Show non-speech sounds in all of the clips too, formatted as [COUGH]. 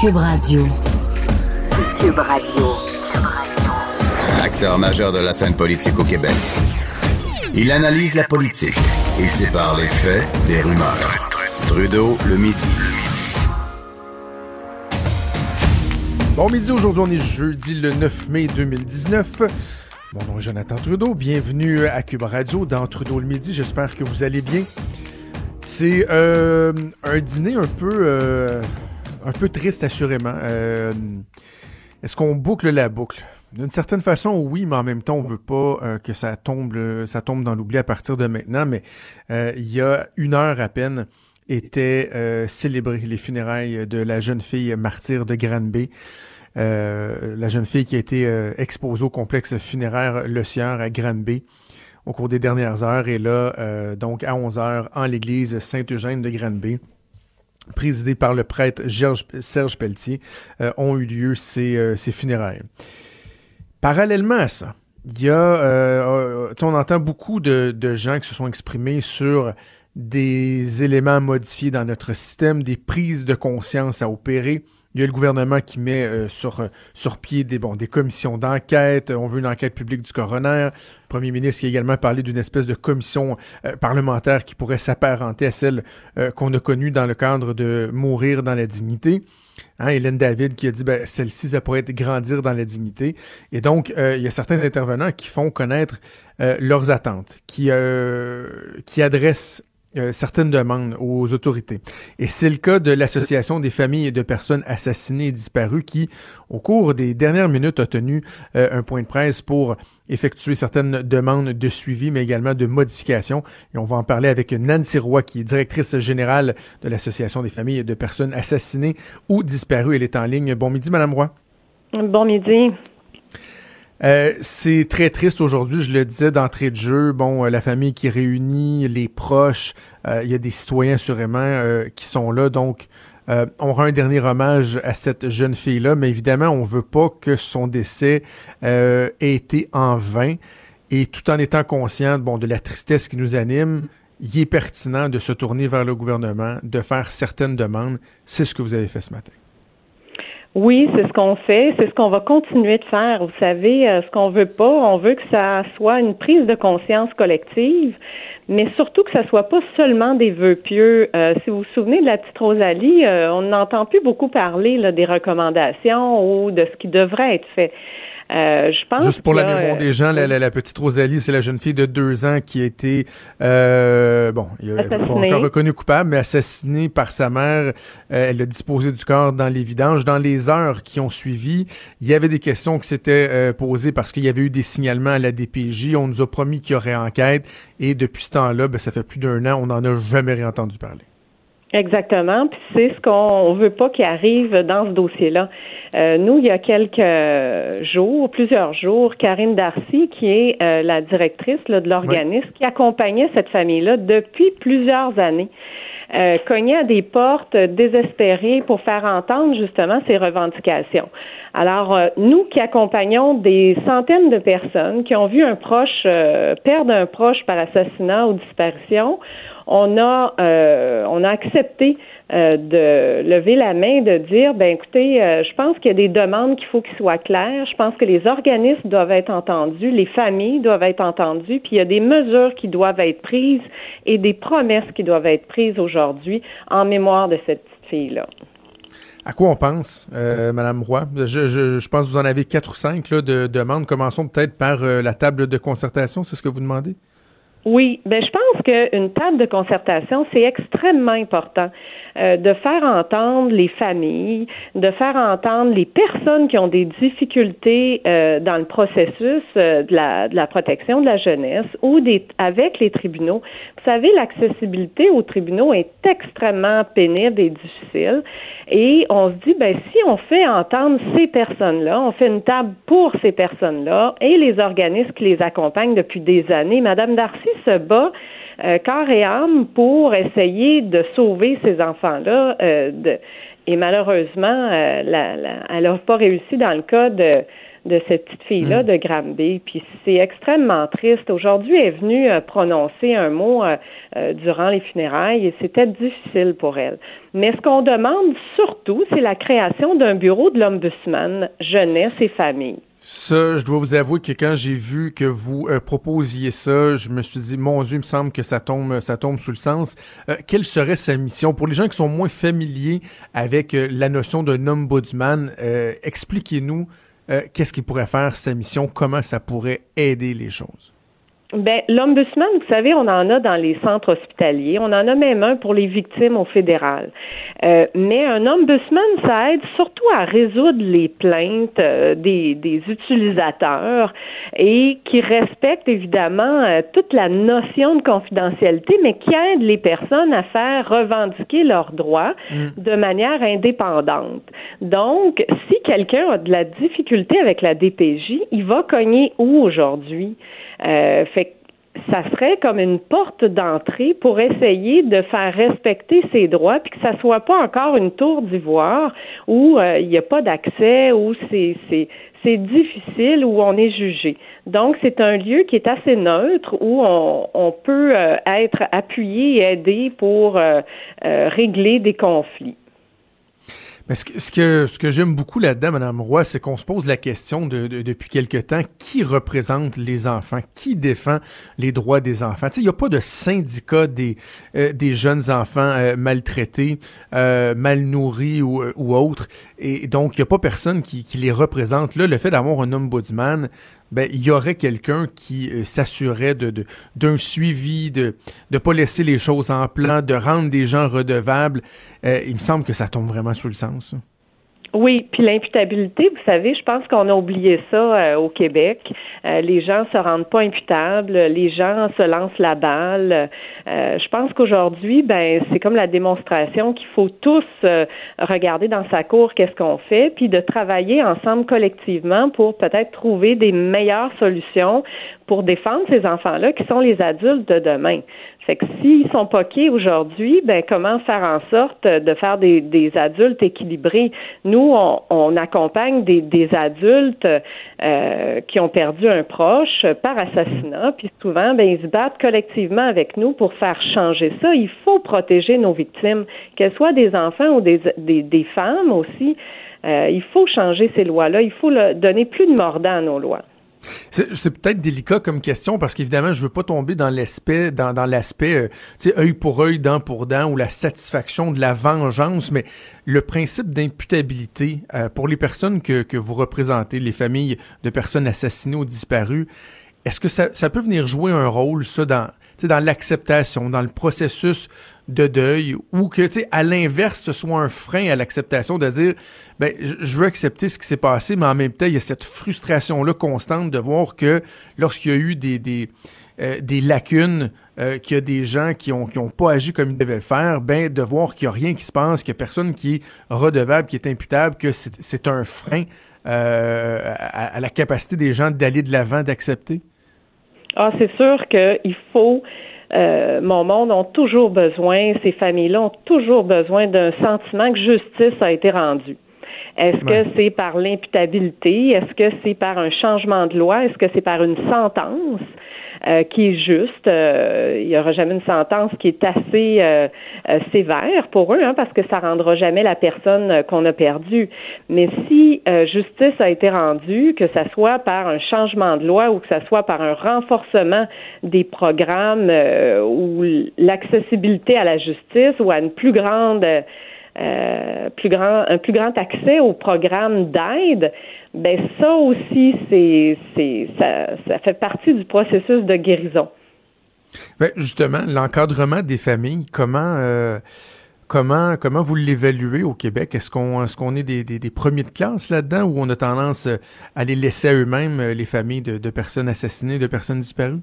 Cube Radio. Cube Radio. Acteur majeur de la scène politique au Québec. Il analyse la politique et sépare les faits des rumeurs. Trudeau le midi. Bon midi, aujourd'hui on est jeudi le 9 mai 2019. Mon nom est Jonathan Trudeau, bienvenue à Cube Radio dans Trudeau le midi, j'espère que vous allez bien. C'est euh, un dîner un peu, euh, un peu triste assurément. Euh, Est-ce qu'on boucle la boucle? D'une certaine façon, oui, mais en même temps, on veut pas euh, que ça tombe, ça tombe dans l'oubli à partir de maintenant. Mais euh, il y a une heure à peine, étaient euh, célébrées les funérailles de la jeune fille martyre de Granby. Euh, la jeune fille qui a été euh, exposée au complexe funéraire Le Sieur à Granby au cours des dernières heures et là, euh, donc à 11 heures, en l'église Saint-Eugène de Granby, présidée par le prêtre Serge, Pelletier, euh, ont eu lieu ces, euh, ces funérailles. Parallèlement à ça, euh, on entend beaucoup de gens qui se sont exprimés sur des éléments modifiés dans notre système, des prises de conscience à opérer. Il y a le gouvernement qui met euh, sur, sur pied des, bon, des commissions d'enquête. On veut une enquête publique du coroner. Le premier ministre qui a également parlé d'une espèce de commission euh, parlementaire qui pourrait s'apparenter à celle euh, qu'on a connue dans le cadre de Mourir dans la dignité. Hein, Hélène David qui a dit ben, celle-ci, ça pourrait être grandir dans la dignité. Et donc, euh, il y a certains intervenants qui font connaître euh, leurs attentes, qui, euh, qui adressent euh, certaines demandes aux autorités. Et c'est le cas de l'Association des familles de personnes assassinées et disparues qui, au cours des dernières minutes, a tenu euh, un point de presse pour effectuer certaines demandes de suivi, mais également de modification. Et on va en parler avec Nancy Roy, qui est directrice générale de l'Association des familles de personnes assassinées ou disparues. Elle est en ligne. Bon midi, Madame Roy. Bon midi. Euh, c'est très triste aujourd'hui, je le disais d'entrée de jeu. Bon, euh, la famille qui réunit, les proches, euh, il y a des citoyens sûrement euh, qui sont là. Donc, on rend un dernier hommage à cette jeune fille-là, mais évidemment, on veut pas que son décès ait été en vain. Et tout en étant conscient bon, de la tristesse qui nous anime, il est pertinent de se tourner vers le gouvernement, de faire certaines demandes. C'est ce que vous avez fait ce matin. Oui, c'est ce qu'on fait, c'est ce qu'on va continuer de faire. Vous savez, euh, ce qu'on veut pas, on veut que ça soit une prise de conscience collective, mais surtout que ça soit pas seulement des vœux pieux. Euh, si vous vous souvenez de la petite Rosalie, euh, on n'entend plus beaucoup parler là, des recommandations ou de ce qui devrait être fait. Euh, je pense Juste pour la mémoire euh, des gens, la, la- la petite Rosalie, c'est la jeune fille de deux ans qui a été, euh, bon, il pas encore reconnu coupable, mais assassinée par sa mère. Euh, elle a disposé du corps dans les vidanges. Dans les heures qui ont suivi, il y avait des questions qui s'étaient euh, posées parce qu'il y avait eu des signalements à la DPJ. On nous a promis qu'il y aurait enquête. Et depuis ce temps-là, ben, ça fait plus d'un an, on n'en a jamais réentendu parler. Exactement. Puis c'est ce qu'on on veut pas qu'il arrive dans ce dossier-là. Euh, nous, il y a quelques jours, plusieurs jours, Karine Darcy, qui est euh, la directrice là, de l'organisme, qui accompagnait cette famille-là depuis plusieurs années. Euh, cognait à des portes désespérées pour faire entendre justement ses revendications. Alors, euh, nous qui accompagnons des centaines de personnes qui ont vu un proche euh, perdre un proche par assassinat ou disparition, on a euh, on a accepté euh, de lever la main, de dire ben écoutez, euh, je pense qu'il y a des demandes qu'il faut qu'ils soient claires. Je pense que les organismes doivent être entendus, les familles doivent être entendues, puis il y a des mesures qui doivent être prises et des promesses qui doivent être prises aujourd'hui en mémoire de cette petite fille-là. À quoi on pense, euh, Madame Roy? Je, pense que vous en avez quatre ou cinq de demandes. Commençons peut-être par la table de concertation. C'est ce que vous demandez? Oui, ben je pense qu'une table de concertation, c'est extrêmement important euh, de faire entendre les familles, de faire entendre les personnes qui ont des difficultés euh, dans le processus euh, de, la, de la protection de la jeunesse ou des, avec les tribunaux. Vous savez, l'accessibilité aux tribunaux est extrêmement pénible et difficile. Et on se dit, ben, si on fait entendre ces personnes-là, on fait une table pour ces personnes-là et les organismes qui les accompagnent depuis des années. Madame Darcy se bat euh, corps et âme pour essayer de sauver ces enfants-là. Euh, et malheureusement, euh, elle n'a pas réussi dans le cas de de cette petite fille-là mm. de Granby. Puis c'est extrêmement triste. Aujourd'hui, elle est venue euh, prononcer un mot euh, euh, durant les funérailles et c'était difficile pour elle. Mais ce qu'on demande surtout, c'est la création d'un bureau de l'Ombudsman jeunesse et famille. Ça, je dois vous avouer que quand j'ai vu que vous proposiez ça, je me suis dit, mon Dieu, il me semble que ça tombe, ça tombe sous le sens. quelle serait sa mission? Pour les gens qui sont moins familiers avec la notion d'un ombudsman Expliquez-nous euh, qu'est-ce qu'il pourrait faire sa mission, comment ça pourrait aider les choses? Ben, l'ombudsman, vous savez, on en a dans les centres hospitaliers. On en a même un pour les victimes au fédéral. Euh, mais un ombudsman, ça aide surtout à résoudre les plaintes euh, des, des, utilisateurs et qui respecte évidemment euh, toute la notion de confidentialité, mais qui aide les personnes à faire revendiquer leurs droits mm. de manière indépendante. Donc, si quelqu'un a de la difficulté avec la DPJ, il va cogner où aujourd'hui? Euh, fait ça serait comme une porte d'entrée pour essayer de faire respecter ses droits, puis que ça soit pas encore une tour d'ivoire où euh, il n'y a pas d'accès, où c'est c'est difficile, où on est jugé. Donc c'est un lieu qui est assez neutre où on, on peut euh, être appuyé et aidé pour régler des conflits. Mais ce que, ce que, ce que j'aime beaucoup là-dedans, Madame Roy, c'est qu'on se pose la question de, depuis quelque temps, qui représente les enfants? Qui défend les droits des enfants? Il n'y a pas de syndicat des, euh, des jeunes enfants euh, maltraités, euh, mal nourris ou, ou autres. Et donc, il n'y a pas personne qui, qui les représente. Là, le fait d'avoir un ombudsman, ben, il y aurait quelqu'un qui euh, s'assurait de, d'un suivi, de ne pas laisser les choses en plan, de rendre des gens redevables. Euh, il me semble que ça tombe vraiment sous le sens. Oui, puis l'imputabilité, vous savez, je pense qu'on a oublié ça euh, au Québec. Euh, les gens se rendent pas imputables, les gens se lancent la balle. Euh, je pense qu'aujourd'hui, ben c'est comme la démonstration qu'il faut tous regarder dans sa cour qu'est-ce qu'on fait, puis de travailler ensemble collectivement pour peut-être trouver des meilleures solutions pour défendre ces enfants-là qui sont les adultes de demain. Fait que s'ils sont poqués aujourd'hui, ben comment faire en sorte de faire des, des adultes équilibrés? Nous, on, accompagne des, des adultes euh, qui ont perdu un proche par assassinat, puis souvent, ben ils se battent collectivement avec nous pour faire changer ça. Il faut protéger nos victimes, qu'elles soient des enfants ou des, des, des femmes aussi. Euh, il faut changer ces lois-là. Il faut donner plus de mordant à nos lois. C'est peut-être délicat comme question parce qu'évidemment, je veux pas tomber dans l'aspect, dans, l'aspect, euh, œil pour œil, dent pour dent ou la satisfaction de la vengeance, mais le principe d'imputabilité euh, pour les personnes que, que vous représentez, les familles de personnes assassinées ou disparues, est-ce que ça, ça peut venir jouer un rôle, ça, dans, dans l'acceptation, dans le processus de deuil, ou que, tu sais, à l'inverse, ce soit un frein à l'acceptation de dire, ben, je veux accepter ce qui s'est passé, mais en même temps, il y a cette frustration-là constante de voir que lorsqu'il y a eu des, des, euh, des lacunes, euh, qu'il y a des gens qui ont, qui ont pas agi comme ils devaient le faire, ben, de voir qu'il y a rien qui se passe, qu'il y a personne qui est redevable, qui est imputable, que c'est un frein euh, à, à la capacité des gens d'aller de l'avant, d'accepter? Ah, c'est sûr qu'il faut. Euh, mon monde ont toujours besoin, ces familles-là ont toujours besoin d'un sentiment que justice a été rendue. Est-ce que c'est par l'imputabilité? Est-ce que c'est par un changement de loi? Est-ce que c'est par une sentence? Euh, qui est juste. Euh, il n'y aura jamais une sentence qui est assez euh, sévère pour eux, hein, parce que ça rendra jamais la personne qu'on a perdue. Mais si justice a été rendue, que ça soit par un changement de loi ou que ça soit par un renforcement des programmes ou l'accessibilité à la justice ou à une plus grande plus grand, un plus grand accès aux programmes d'aide, ben ça aussi, c'est, ça, ça fait partie du processus de guérison. Ben, justement, l'encadrement des familles, comment euh, comment comment vous l'évaluez au Québec? Est-ce qu'on est-ce qu'on est des, des, premiers de classe là-dedans ou on a tendance à les laisser à eux-mêmes les familles de personnes assassinées, de personnes disparues?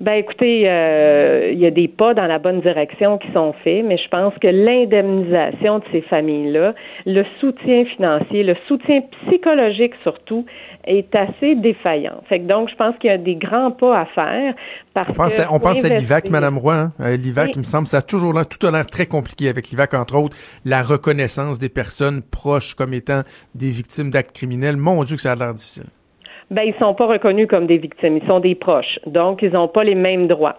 Ben écoutez, euh, il y a des pas dans la bonne direction qui sont faits, mais je pense que l'indemnisation de ces familles-là, le soutien financier, le soutien psychologique surtout, est assez défaillant. Fait que donc, je pense qu'il y a des grands pas à faire. Parce on pense, que à, on pense à l'IVAC, Madame Roy. Hein? Euh, L'IVAC, Oui. il me semble, ça a toujours l'air, tout a l'air très compliqué avec l'IVAC, entre autres, la reconnaissance des personnes proches comme étant des victimes d'actes criminels. Mon Dieu, que ça a l'air difficile. Ben, ils sont pas reconnus comme des victimes, ils sont des proches. Donc, ils n'ont pas les mêmes droits.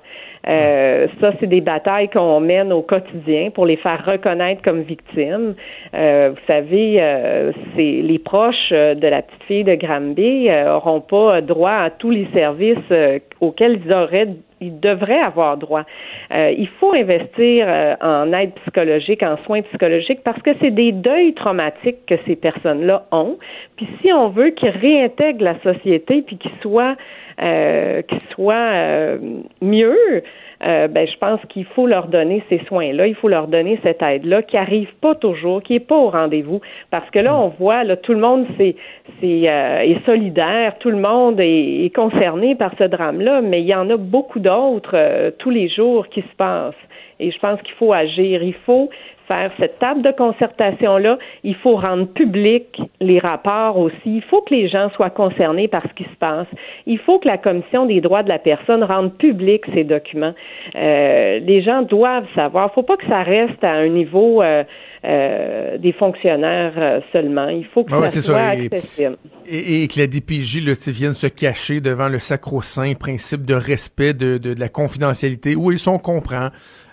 Euh, ça, c'est des batailles qu'on mène au quotidien pour les faire reconnaître comme victimes. Euh, vous savez, euh, c'est les proches euh, de la petite fille de Granby euh, auront pas droit à tous les services euh, auxquels ils auraient ils devraient avoir droit. Euh, il faut investir euh, en aide psychologique, en soins psychologiques, parce que c'est des deuils traumatiques que ces personnes-là ont. Puis si on veut qu'ils réintègrent la société, puis qu'ils soient, euh, qu'ils soient euh, mieux, euh, ben, je pense qu'il faut leur donner ces soins-là, il faut leur donner cette aide-là qui arrive pas toujours, qui est pas au rendez-vous, parce que là on voit là tout le monde c'est c'est euh, est solidaire, tout le monde est, est concerné par ce drame-là, mais il y en a beaucoup d'autres euh, tous les jours qui se passent. Et je pense qu'il faut agir, il faut faire cette table de concertation-là, il faut rendre public les rapports aussi, il faut que les gens soient concernés par ce qui se passe, il faut que la Commission des droits de la personne rende public ces documents. Euh, les gens doivent savoir, il ne faut pas que ça reste à un niveau euh, euh, des fonctionnaires euh, seulement, il faut que Ah ouais, ça soit ça, et- que la DPJ là, vienne se cacher devant le sacro-saint principe de respect de, de, de la confidentialité. Oui, ça, on comprend.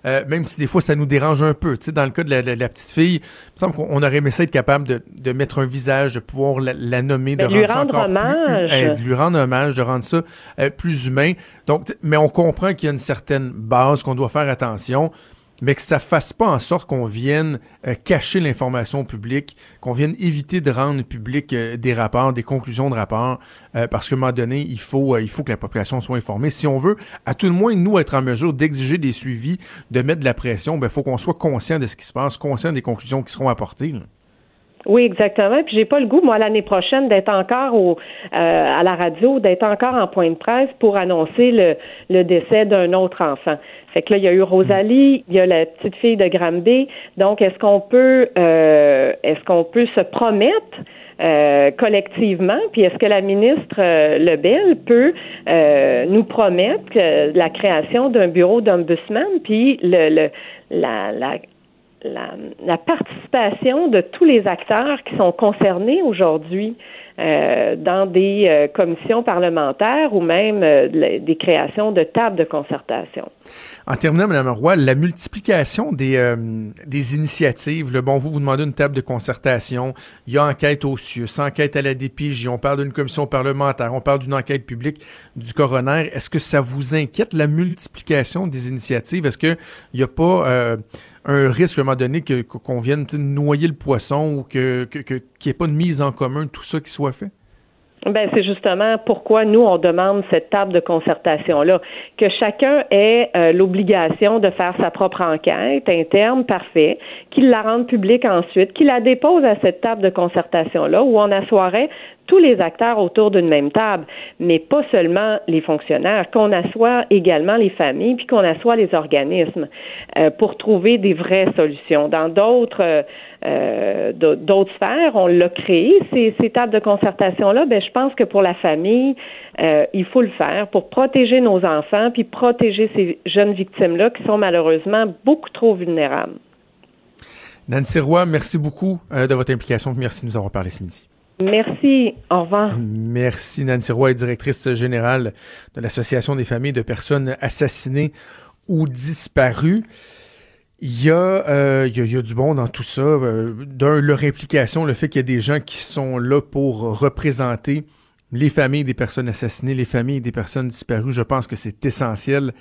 Euh, même si des fois, ça nous dérange un peu. Tu sais, dans le cas de la, la- la petite fille, il me semble qu'on aurait aimé ça être capable de, de mettre un visage, de pouvoir la, la nommer, de Ben, lui rendre ça rendre hommage. plus... eh, de lui rendre hommage, de rendre ça euh, plus humain. Donc, mais on comprend qu'il y a une certaine base, qu'on doit faire attention mais que ça fasse pas en sorte qu'on vienne euh, cacher l'information public, qu'on vienne éviter de rendre public euh, des rapports, des conclusions de rapports, euh, parce qu'à un moment donné, il faut, il faut que la population soit informée. Si on veut, à tout le moins, nous, être en mesure d'exiger des suivis, de mettre de la pression, ben, il faut qu'on soit conscient de ce qui se passe, conscient des conclusions qui seront apportées. Oui, exactement. Puis j'ai pas le goût, moi, l'année prochaine, d'être encore à la radio, d'être encore en point de presse pour annoncer le décès d'un autre enfant. Fait que là, il y a eu Rosalie, il y a la petite fille de Granby. Donc, est-ce qu'on peut, euh, est-ce qu'on peut se promettre euh, collectivement, puis est-ce que la ministre euh, Lebel peut euh, nous promettre que la création d'un bureau d'ombudsman, puis le, le la, la la, la participation de tous les acteurs qui sont concernés aujourd'hui euh, dans des euh, commissions parlementaires ou même euh, des créations de tables de concertation? En terminant, Mme Roy, la multiplication des, euh, des initiatives, le bon, vous vous demandez une table de concertation, il y a enquête au CIUS, enquête à la DPJ, on parle d'une commission parlementaire, on parle d'une enquête publique du coroner. Est-ce que ça vous inquiète, la multiplication des initiatives? Est-ce qu'il n'y a pas euh, un risque à un moment donné qu'on vienne noyer le poisson ou que que- qu'il n'y ait pas de mise en commun tout ça qui soit fait? Ben, c'est justement pourquoi nous, on demande cette table de concertation-là. Que chacun ait euh, l'obligation de faire sa propre enquête interne, parfait, qu'il la rende publique ensuite, qu'il la dépose à cette table de concertation-là où on assoirait tous les acteurs autour d'une même table, mais pas seulement les fonctionnaires, qu'on assoie également les familles, puis qu'on assoie les organismes euh, pour trouver des vraies solutions. Dans d'autres euh, euh, d'au- d'autres sphères, on l'a créé, ces, ces tables de concertation-là, ben, je pense que pour la famille, euh, il faut le faire pour protéger nos enfants, puis protéger ces jeunes victimes-là qui sont malheureusement beaucoup trop vulnérables. Nancy Roy, merci beaucoup euh, de votre implication. Merci de nous avoir parlé ce midi. Merci. Au revoir. Merci. Nancy Roy directrice générale de l'Association des familles de personnes assassinées ou disparues. Il y, a, euh, il y a du bon dans tout ça. Euh, D'un, leur implication, le fait qu'il y a des gens qui sont là pour représenter les familles des personnes assassinées, les familles des personnes disparues. Je pense que c'est essentiel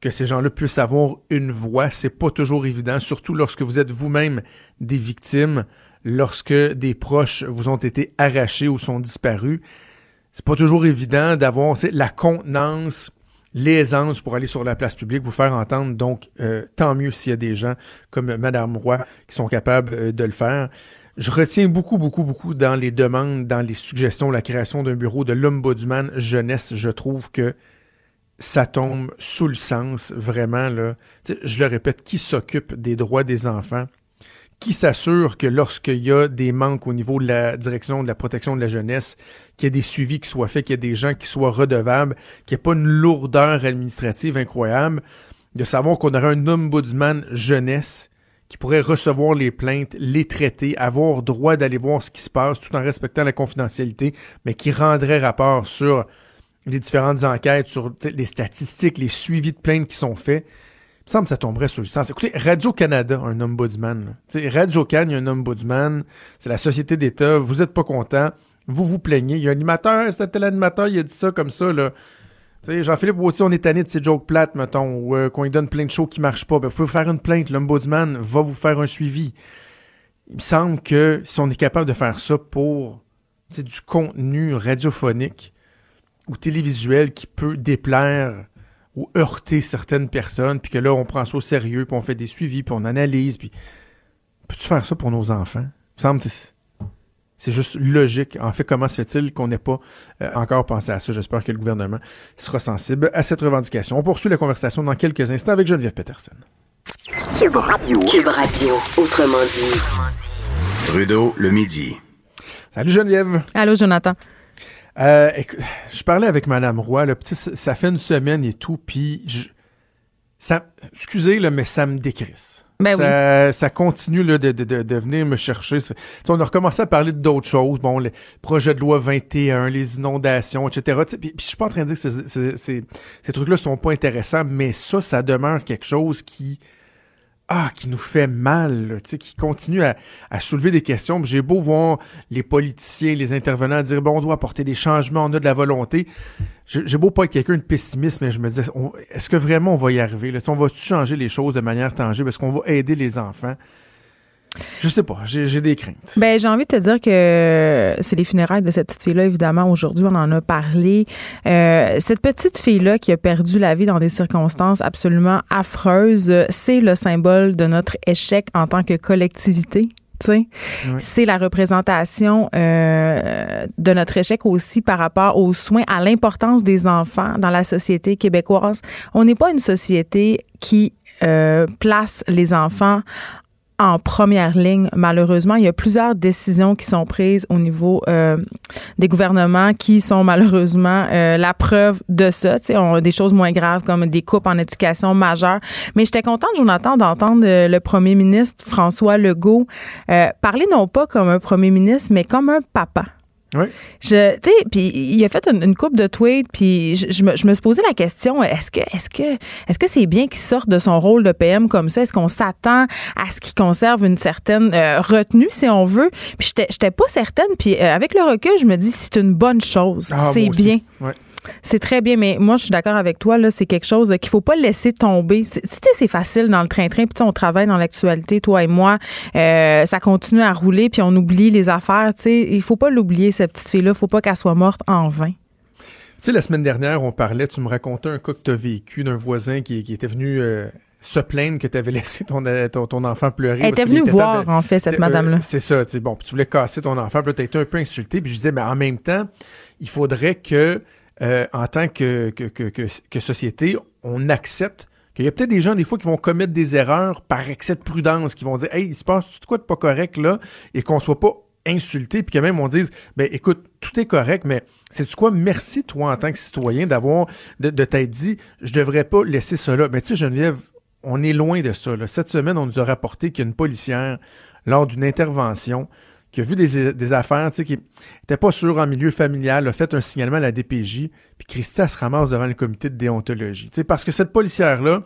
que ces gens-là puissent avoir une voix. C'est pas toujours évident, surtout lorsque vous êtes vous-même des victimes, lorsque des proches vous ont été arrachés ou sont disparus. C'est pas toujours évident d'avoir la contenance l'aisance pour aller sur la place publique, vous faire entendre. Donc, euh, tant mieux s'il y a des gens comme Madame Roy qui sont capables euh, de le faire. Je retiens beaucoup, beaucoup, beaucoup dans les demandes, dans les suggestions, la création d'un bureau de l'ombudsman jeunesse. Je trouve que ça tombe sous le sens, vraiment. Je le répète, qui s'occupe des droits des enfants? Qui s'assure que lorsqu'il y a des manques au niveau de la direction de la protection de la jeunesse, qu'il y ait des suivis qui soient faits, qu'il y ait des gens qui soient redevables, qu'il n'y ait pas une lourdeur administrative incroyable, de savoir qu'on aurait un ombudsman jeunesse qui pourrait recevoir les plaintes, les traiter, avoir droit d'aller voir ce qui se passe tout en respectant la confidentialité, mais qui rendrait rapport sur les différentes enquêtes, sur les statistiques, les suivis de plaintes qui sont faits. Me semble que ça tomberait sur le sens. Écoutez, Radio-Canada, un ombudsman. Radio-Can, il y a un ombudsman. C'est la société d'État. Vous n'êtes pas content. Vous vous plaignez. Il y a un animateur, c'était tel animateur, il a dit ça comme ça. Là. Jean-Philippe aussi, on est tanné de ces jokes plates, mettons, ou euh, qu'on lui donne plein de shows qui marchent pas. Ben, vous pouvez faire une plainte. L'ombudsman va vous faire un suivi. Il me semble que si on est capable de faire ça pour du contenu radiophonique ou télévisuel qui peut déplaire ou heurter certaines personnes, puis que là, on prend ça au sérieux, puis on fait des suivis, puis on analyse, puis... Peux-tu faire ça pour nos enfants? Il me semble que c'est juste logique. En fait, comment se fait-il qu'on n'ait pas euh, encore pensé à ça? J'espère que le gouvernement sera sensible à cette revendication. On poursuit la conversation dans quelques instants avec Geneviève Peterson. Cube Radio. Cube Radio, autrement dit. Trudeau, le midi. Salut Geneviève. Allô, Jonathan. Euh, je parlais avec Madame Roy, là, petit, ça, fait une semaine et tout, puis je- ça, excusez, là, mais ça me décrisse. Ben ça, ça continue là, de, de, de, venir me chercher. Ça- tu sais, on a recommencé à parler d'autres choses. Bon, le projet de loi 21, les inondations, etc. Tu sais, Puis, puis je suis pas en train de dire que ces- ces- ces- ces trucs-là sont pas intéressants, mais ça, ça demeure quelque chose qui ah, qui nous fait mal, là, qui continue à, à soulever des questions. J'ai beau voir les politiciens, les intervenants dire bon, on doit apporter des changements, on a de la volonté. J'ai beau pas être quelqu'un de pessimiste, mais je me dis, est-ce que vraiment on va y arriver? Là? Sais, On va-tu changer les choses de manière tangible? Est-ce qu'on va aider les enfants? Je sais pas, j'ai des craintes. Ben, j'ai envie de te dire que c'est les funérailles de cette petite fille-là, évidemment. Aujourd'hui, on en a parlé. Euh, cette petite fille-là qui a perdu la vie dans des circonstances absolument affreuses, c'est le symbole de notre échec en tant que collectivité. sais. C'est la représentation euh, de notre échec aussi par rapport aux soins, à l'importance des enfants dans la société québécoise. On n'est pas une société qui euh, place les enfants en première ligne. Malheureusement, il y a plusieurs décisions qui sont prises au niveau euh, des gouvernements qui sont malheureusement euh, la preuve de ça. Tu sais, on a des choses moins graves comme des coupes en éducation majeures. Mais j'étais contente, Jonathan, d'entendre euh, le premier ministre François Legault euh, parler non pas comme un premier ministre, mais comme un papa. Oui. Je, tu sais, puis il a fait une, une coupe de tweets, puis je, je me, je me suis posé la question est-ce que, est-ce que, est-ce que c'est bien qu'il sorte de son rôle de PM comme ça? Est-ce qu'on s'attend à ce qu'il conserve une certaine euh, retenue, si on veut? Puis j'étais, pas certaine. Puis euh, avec le recul, je me dis c'est une bonne chose, Ah, c'est bien. Ouais. C'est très bien, mais moi, je suis d'accord avec toi. Là, c'est quelque chose qu'il faut pas laisser tomber. C'est- Tu sais, c'est facile dans le train-train. Puis tu on travaille dans l'actualité, toi et moi. Euh, ça continue à rouler, puis on oublie les affaires. Tu sais, il faut pas l'oublier cette petite fille-là. Faut pas qu'elle soit morte en vain. Tu sais, la semaine dernière, on parlait, tu me racontais un cas que tu as vécu d'un voisin qui, qui était venu euh, se plaindre que tu avais [LAUGHS] laissé ton, euh, ton, ton enfant pleurer. Elle était venue voir, de- en fait, cette Euh, madame-là. C'est ça, tu sais, bon, tu voulais casser ton enfant, puis t'as été un peu insulté, puis je disais, mais en même temps, il faudrait que, euh, en tant que, société, on accepte qu'il y a peut-être des gens, des fois, qui vont commettre des erreurs par excès de prudence, qui vont dire, hey, il se passe tout quoi de pas correct, là, et qu'on soit pas insulté, puis que même on dise, ben écoute, tout est correct, mais c'est quoi, merci toi en tant que citoyen d'avoir, de, de t'être dit, je devrais pas laisser là. Mais tu sais, Geneviève, on est loin de ça. Cette semaine, on nous a rapporté qu'il policière, lors d'une intervention, qui a vu des, affaires, tu sais, qui n'était pas sûre en milieu familial, a fait un signalement à la DPJ, puis Christy, elle se ramasse devant le comité de déontologie. Tu parce que cette policière-là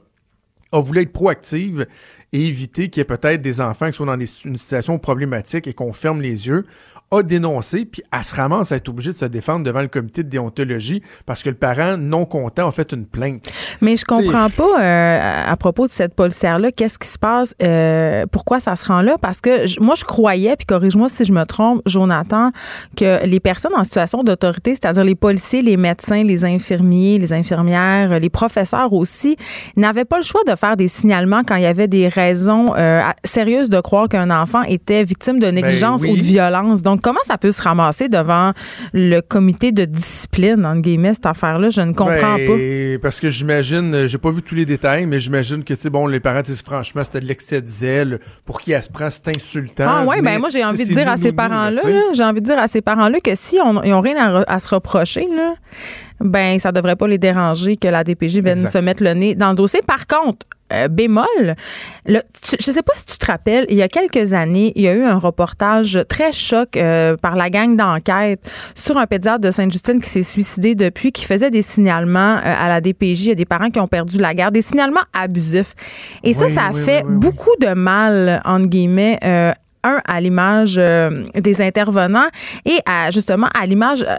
a voulu être proactive et éviter qu'il y ait peut-être des enfants qui sont dans des- une situation problématique et qu'on ferme les yeux, a dénoncé, puis elle se ramasse à être obligée de se défendre devant le comité de déontologie parce que le parent non content a fait une plainte. Mais je comprends pas euh, à propos de cette policière-là, qu'est-ce qui se passe, euh, pourquoi ça se rend là? Parce que je- moi, je croyais, puis corrige-moi si je me trompe, Jonathan, que les personnes en situation d'autorité, c'est-à-dire les policiers, les médecins, les infirmiers, les infirmières, les professeurs aussi, n'avaient pas le choix de faire des signalements quand il y avait des raisons euh, sérieuses de croire qu'un enfant était victime de négligence oui. ou de violence. Donc, comment ça peut se ramasser devant le comité de discipline, entre guillemets, cette affaire-là? Je ne comprends pas. Ben, Parce que j'imagine, euh, j'ai pas vu tous les détails, mais j'imagine que, tu sais, bon, les parents disent franchement, c'était de l'excès de zèle. Pour qui elle se prend, c'est insultant. Ah ouais, Venez- ben moi j'ai envie de dire nous, à ces parents-là, j'ai envie de dire à ces parents-là que si on, ils ont rien à, à se reprocher, là, ben ça devrait pas les déranger que la DPJ vienne Exact. se mettre le nez dans le dossier. Par contre, euh, bémol, le, tu- je sais pas si tu te rappelles, il y a quelques années, il y a eu un reportage très choc euh, par la gang d'enquête sur un pédiatre de Sainte-Justine qui s'est suicidé depuis, qui faisait des signalements euh, à la DPJ. Il y a des parents qui ont perdu la garde, des signalements abusifs. Et ça, Oui, ça a oui, fait oui, beaucoup de mal, entre guillemets, un, à l'image euh, des intervenants et à, justement à l'image euh,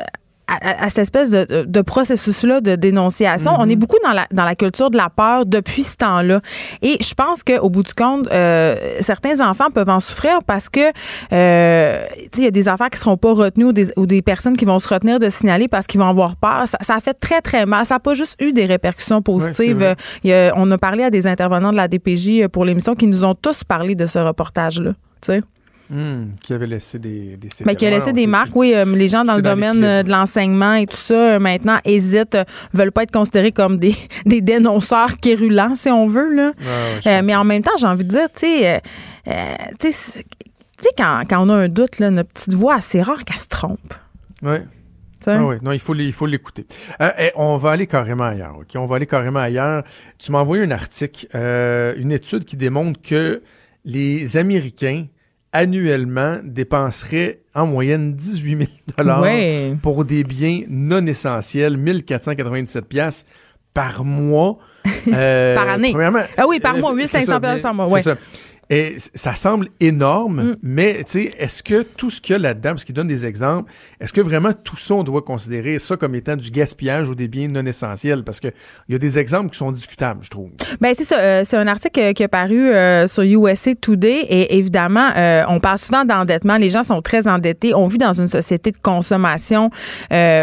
à, cette espèce de, de processus-là de dénonciation. On est beaucoup dans la, dans la culture de la peur depuis ce temps-là. Et je pense qu'au bout du compte, euh, certains enfants peuvent en souffrir parce que, euh, tu sais, il y a des affaires qui seront pas retenues ou des, ou des personnes qui vont se retenir de signaler parce qu'ils vont avoir peur. Ça, ça a fait très, très mal. Ça n'a pas juste eu des répercussions positives. Euh, a- on a parlé à des intervenants de la DPJ pour l'émission qui nous ont tous parlé de ce reportage-là. Tu Hmm, qui avait laissé des, des Ben, qui a laissé des marques, oui. euh, les gens dans le dans domaine euh, de l'enseignement et tout ça, euh, maintenant, hésitent, veulent pas être considérés comme des, [LAUGHS] des dénonceurs quérulents, si on veut. Là. Ouais, ouais, mais en même temps, j'ai envie de dire, tu sais, quand, quand on a un doute, là, notre petite voix, c'est rare qu'elle se trompe. Sais? Ah oui, non, il faut, les- il faut l'écouter. Euh, eh, on va aller carrément ailleurs, OK? On va aller carrément ailleurs. Tu m'as envoyé un article, euh, une étude qui démontre que les Américains, annuellement, dépenseraient en moyenne 18 000 Ouais. pour des biens non essentiels, 1497 pièces par mois. [LAUGHS] Euh, Par année. premièrement, Ah oui, par euh, mois, c'est 1500 ça, piastres mais- par mois, ouais. ça. Et ça semble énorme, Mm. mais tu sais, est-ce que tout ce qu'il y a là-dedans, parce qu'il donne des exemples, est-ce que vraiment tout ça, on doit considérer ça comme étant du gaspillage ou des biens non essentiels? Parce qu'il y a des exemples qui sont discutables, je trouve. Ben c'est ça. euh, c'est un article qui a paru euh, sur USA Today et évidemment, euh, on parle souvent d'endettement. Les gens sont très endettés. On vit dans une société de consommation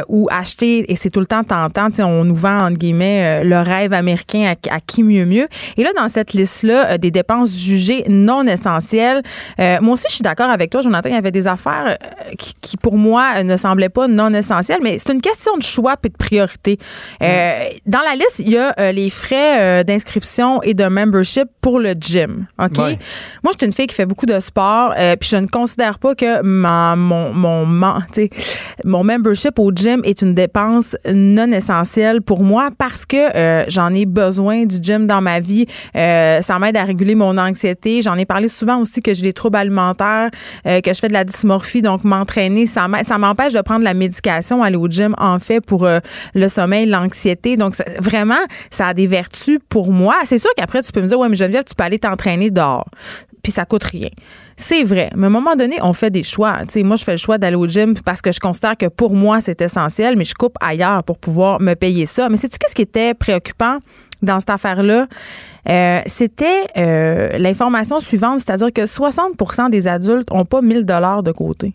où acheter et c'est tout le temps tentant. On nous vend entre guillemets le rêve américain à, à qui mieux mieux. Et là, dans cette liste-là, des dépenses jugées non essentielles. euh, moi aussi, je suis d'accord avec toi, Jonathan. Il y avait des affaires euh, qui, qui, pour moi ne semblaient pas non essentielles, mais c'est une question de choix et de priorité. Euh, Dans la liste, il y a euh, les frais d'inscription et de membership pour le gym. OK? Ouais. Moi, je suis une fille qui fait beaucoup de sport, puis je ne considère pas que ma- mon, mon, mon, membership au gym est une dépense non essentielle pour moi parce que j'en ai besoin du gym dans ma vie. Ça m'aide à réguler mon anxiété. J'en ai parlé souvent aussi que j'ai des troubles alimentaires, euh, que je fais de la dysmorphie, donc m'entraîner, ça m'empêche de prendre la médication, aller au gym, en fait, pour euh, le sommeil, l'anxiété. Donc, vraiment, ça a des vertus pour moi. C'est sûr qu'après, tu peux me dire, ouais, mais Geneviève, tu peux aller t'entraîner dehors. Puis ça coûte rien. C'est vrai. Mais à un moment donné, on fait des choix. Tu sais, moi, je fais le choix d'aller au gym parce que je considère que pour moi, c'est essentiel, mais je coupe ailleurs pour pouvoir me payer ça. Mais sais-tu qu'est-ce qui était préoccupant dans cette affaire-là? Euh, c'était euh, l'information suivante, c'est-à-dire que 60% des adultes n'ont pas 1000 dollars de côté.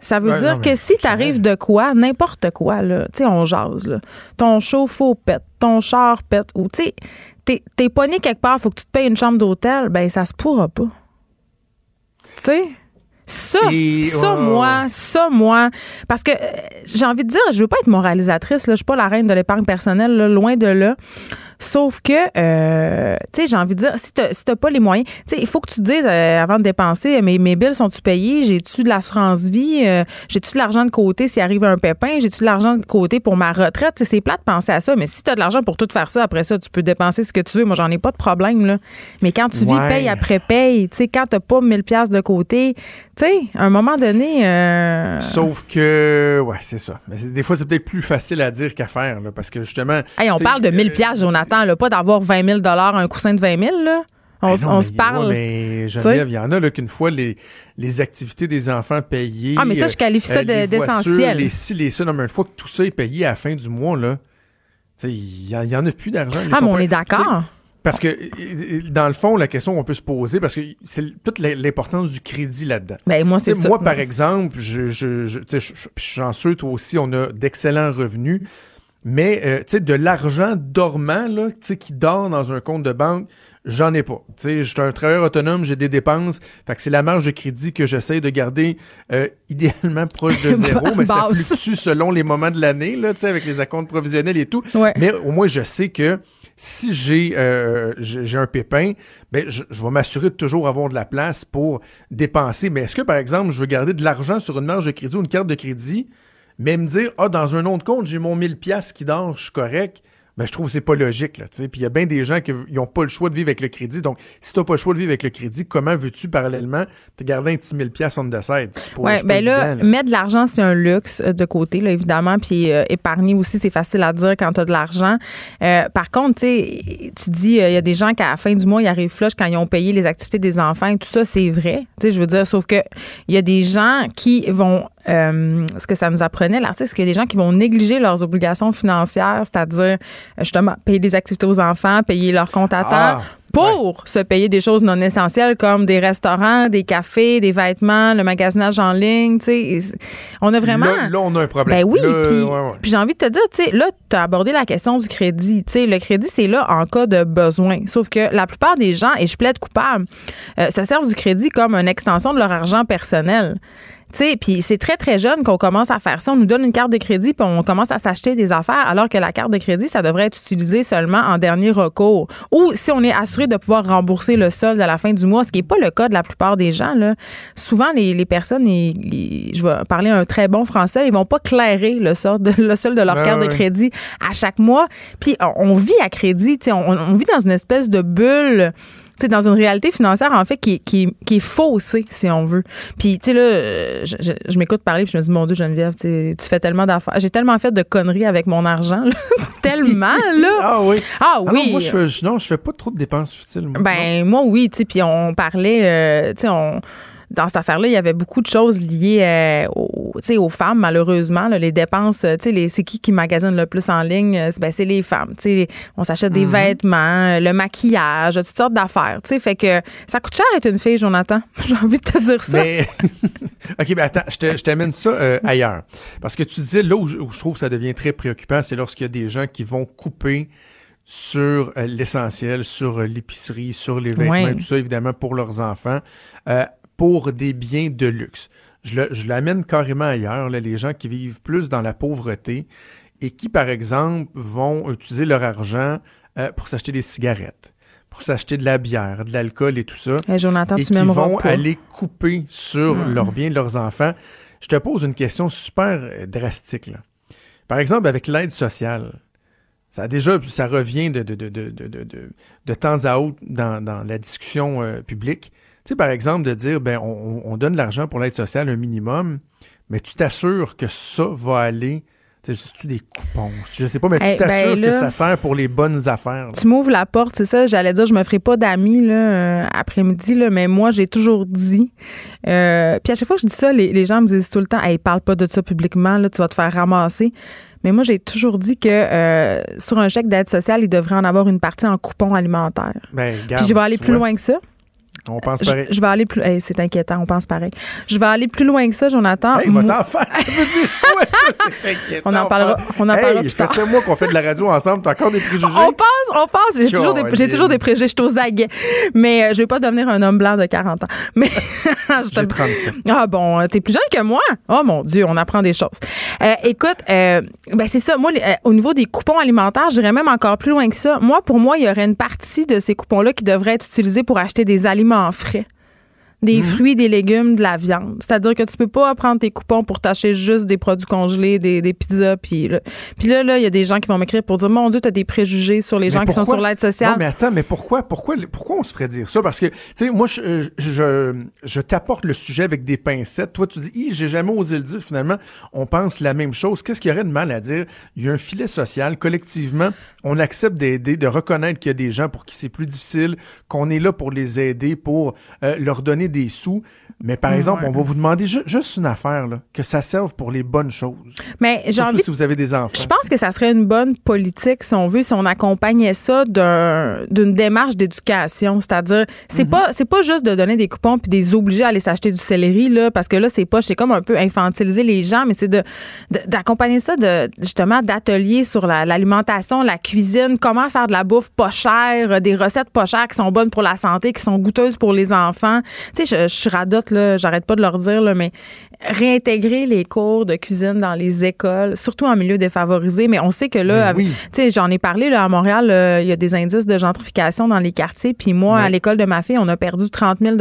Ça veut Ouais, dire non, que si t'arrives de quoi, n'importe quoi, là, tu sais, on jase, là. Ton chauffe-eau pète, ton char pète, ou tu sais, t'es, t'es pogné quelque part, faut que tu te payes une chambre d'hôtel, ben ça se pourra pas. Tu sais? Ça, Et- ça, moi, ça, moi, parce que euh, j'ai envie de dire, je veux pas être moralisatrice, là, je suis pas la reine de l'épargne personnelle, là, loin de là. Sauf que, euh, tu sais, j'ai envie de dire, si t'as si t'as pas les moyens, tu sais, il faut que tu te dises euh, avant de dépenser, mes, mes billes sont-tu payées? J'ai-tu de l'assurance vie? Euh, J'ai-tu de l'argent de côté s'il arrive un pépin? J'ai-tu de l'argent de côté pour ma retraite? Tu c'est plat de penser à ça, mais si tu as de l'argent pour tout faire ça, après ça, tu peux dépenser ce que tu veux. Moi, j'en ai pas de problème, là. Mais quand tu vis paye après paye, tu sais, quand t'as pas 1000 pièces de côté, tu sais, à un moment donné, euh, Sauf que, ouais, c'est ça. Mais des fois, c'est peut-être plus facile à dire qu'à faire, là, parce que justement. Hey, on parle de 1000 euh, pièces, Jonathan, là, pas d'avoir 20 000 un coussin de 20 000 là. On, non, on mais- se parle. ouais, mais Geneviève, il y en a là qu'une fois les, les activités des enfants payées. Ah, mais ça, je qualifie ça euh, de- les d'essentiel. Les ça. Non, mais une fois que tout ça est payé à la fin du mois, là, il y, en- a plus d'argent. Ah, mais on pas- est d'accord. Parce que, euh, dans le fond, la question qu'on peut se poser, parce que c'est toute l'importance du crédit là-dedans. Ben, moi, c'est par exemple, je, je- je- je suis chanceux, toi aussi, on a d'excellents revenus. Mais, euh, tu sais, de l'argent dormant, là, tu sais, qui dort dans un compte de banque, j'en ai pas. Tu sais, je suis un travailleur autonome, j'ai des dépenses. Fait que c'est la marge de crédit que j'essaie de garder euh, [LAUGHS] idéalement proche de [LAUGHS] zéro, mais ça fluctue selon les moments de l'année, là, tu sais, avec les acomptes provisionnels et tout. Ouais. Mais au moins, je sais que si j'ai euh, j'ai un pépin, ben je, je vais m'assurer de toujours avoir de la place pour dépenser. Mais est-ce que, par exemple, je veux garder de l'argent sur une marge de crédit ou une carte de crédit, mais me dire, ah, dans un autre compte, j'ai mon 1000 pièces qui dort, je suis correct. Ben, je trouve que c'est pas logique, là, tu. Puis il y a bien des gens qui n'ont pas le choix de vivre avec le crédit. Donc, si t'as pas le choix de vivre avec le crédit, comment veux-tu, parallèlement, te garder un petit 1000 pièces on the side? Oui, ben là, mettre de l'argent, c'est un luxe euh, de côté, là, évidemment. Puis euh, épargner aussi, c'est facile à dire quand tu as de l'argent. Euh, par contre, tu tu dis, euh, il y a des gens qu'à la fin du mois, ils arrivent flush quand ils ont payé les activités des enfants et tout ça, c'est vrai. Tu je veux dire, sauf que il y a des gens qui vont, euh, ce que ça nous apprenait, l'artiste, c'est qu'il y a des gens qui vont négliger leurs obligations financières, c'est-à-dire, euh, justement, payer des activités aux enfants, payer leur compte à temps Ah, pour se payer des choses non essentielles comme des restaurants, des cafés, des vêtements, le magasinage en ligne, tu sais. On a vraiment... Là, là, on a un problème. Ben oui, Là, puis ouais, ouais. puis j'ai envie de te dire, tu sais, là, tu as abordé la question du crédit. Tu sais, le crédit, c'est là en cas de besoin. Sauf que la plupart des gens, et je plaide coupable, euh, se servent du crédit comme une extension de leur argent personnel. Tu sais, puis c'est très, très jeune qu'on commence à faire ça. On nous donne une carte de crédit, puis on commence à s'acheter des affaires, alors que la carte de crédit, ça devrait être utilisé seulement en dernier recours. Ou si on est assuré de pouvoir rembourser le solde à la fin du mois, ce qui n'est pas le cas de la plupart des gens. Là. Souvent, les, les personnes, ils- ils- je vais parler un très bon français, ils vont pas clairer le solde, [LAUGHS] le solde de leur Ben carte de crédit à chaque mois. Puis on, on vit à crédit, on, on vit dans une espèce de bulle sais, dans une réalité financière, en fait, qui, est- qui, est- qui est faussée, si on veut. Puis, tu sais, là, je, je- je m'écoute parler, puis je me dis, mon Dieu, Geneviève, tu fais tellement d'affaires. J'ai tellement fait de conneries avec mon argent, là. [LAUGHS] tellement, là. Ah oui. Ah Ah oui. moi, je fais, non, je fais pas trop de dépenses futiles. moi. Ben moi oui, tu sais, puis on parlait, euh, tu sais, on dans cette affaire-là, il y avait beaucoup de choses liées euh, aux, aux femmes, malheureusement. là, les dépenses, euh, les- c'est qui qui magasine le plus en ligne? Euh, c'est- Ben, c'est les femmes. On s'achète des vêtements, euh, le maquillage, toutes sortes d'affaires. Fait que ça coûte cher être une fille, Jonathan. [LAUGHS] J'ai envie de te dire ça. Mais, [LAUGHS] OK, mais attends, je t'amène ça euh, ailleurs. Parce que tu disais, là où je, où je trouve que ça devient très préoccupant, c'est lorsqu'il y a des gens qui vont couper sur euh, l'essentiel, sur euh, l'épicerie, sur les vêtements, tout ça, évidemment, pour leurs enfants, euh, pour des biens de luxe. Je l'amène carrément ailleurs, là, les gens qui vivent plus dans la pauvreté et qui, par exemple, vont utiliser leur argent euh, pour s'acheter des cigarettes, pour s'acheter de la bière, de l'alcool et tout ça Hey, Jonathan, et tu qui vont pas. aller couper sur leurs biens, leurs enfants. Je te pose une question super euh, drastique. là. Par exemple, avec l'aide sociale, ça a déjà, ça revient de, de, de, de, de, de, de- de temps à autre dans, dans la discussion euh, publique. Tu sais, par exemple, de dire, ben, on, on donne de l'argent pour l'aide sociale, un minimum, mais tu t'assures que ça va aller. Tu sais, c'est-tu des coupons? Je sais pas, mais Eh, tu t'assures ben que là- ça sert pour les bonnes affaires. là. Tu m'ouvres la porte, c'est ça? J'allais dire, je me ferai pas d'amis euh, après-midi, là, mais moi, j'ai toujours dit. euh, puis à chaque fois que je dis ça, les, les gens me disent tout le temps, hey, parle pas de ça publiquement, là, tu vas te faire ramasser. Mais moi, j'ai toujours dit que euh, sur un chèque d'aide sociale, il devrait en avoir une partie en coupon alimentaire. Ben, Puis je vais aller plus vois, loin que ça. On pense pareil. je vais aller plus. hey, c'est inquiétant, on pense pareil. Je vais aller plus loin que ça, Jonathan. Hey, Moi- t'en faire, ça veut dire quoi, ça, [LAUGHS] c'est [LAUGHS] inquiétant. On en parlera- on en hey, parlera plus fait tard. sept mois qu'on fait de la radio ensemble, t'as encore des préjugés? On pense, on pense. J'ai toujours, des, j'ai toujours des préjugés. Je suis aux aguets. Mais euh, je vais pas devenir un homme blanc de 40 ans. [LAUGHS] Mais je te- J'ai 37. Ah bon, euh, t'es plus jeune que moi? Oh mon Dieu, on apprend des choses. Euh, écoute, euh, ben c'est ça. Moi, les- euh, au niveau des coupons alimentaires, j'irais même encore plus loin que ça. Moi, pour moi, il y aurait une partie de ces coupons-là qui devrait être utilisée pour acheter des aliments frais. Des fruits, des légumes, de la viande. C'est-à-dire que tu peux pas prendre tes coupons pour t'acheter juste des produits congelés, des, des pizzas. Puis là, puis là, là, il y a des gens qui vont m'écrire pour dire, mon Dieu, t'as des préjugés sur les Mais gens qui sont sur l'aide sociale. Non, mais attends, mais pourquoi, pourquoi, pourquoi on se ferait dire ça? Parce que, tu sais, moi, je, je, je t'apporte le sujet avec des pincettes. Toi, tu dis, Hi, j'ai jamais osé le dire. Finalement, on pense la même chose. Qu'est-ce qu'il y aurait de mal à dire? Il y a un filet social. Collectivement, on accepte d'aider, de reconnaître qu'il y a des gens pour qui c'est plus difficile, qu'on est là pour les aider, pour euh, leur donner des sous. Mais par exemple, on va vous demander ju- juste une affaire, là, que ça serve pour les bonnes choses. mais j'ai Surtout envie si vous avez des enfants. Je pense que ça serait une bonne politique, si on veut, si on accompagnait ça d'un- d'une démarche d'éducation. C'est-à-dire, c'est Mhm. pas c'est pas juste de donner des coupons puis des obliger à aller s'acheter du céleri, là, parce que là, c'est pas, c'est comme un peu infantiliser les gens, mais c'est de de- d'accompagner ça de justement d'ateliers sur la- l'alimentation, la, cuisine, comment faire de la bouffe pas chère, des recettes pas chères qui sont bonnes pour la santé, qui sont goûteuses pour les enfants. Je suis radote, là, j'arrête pas de leur dire, là, mais réintégrer les cours de cuisine dans les écoles, surtout en milieu défavorisé. Mais on sait que là, Ben oui. tu sais, j'en ai parlé là, à Montréal, euh, il y a des indices de gentrification dans les quartiers. Puis moi, à l'école de ma fille, on a perdu 30 000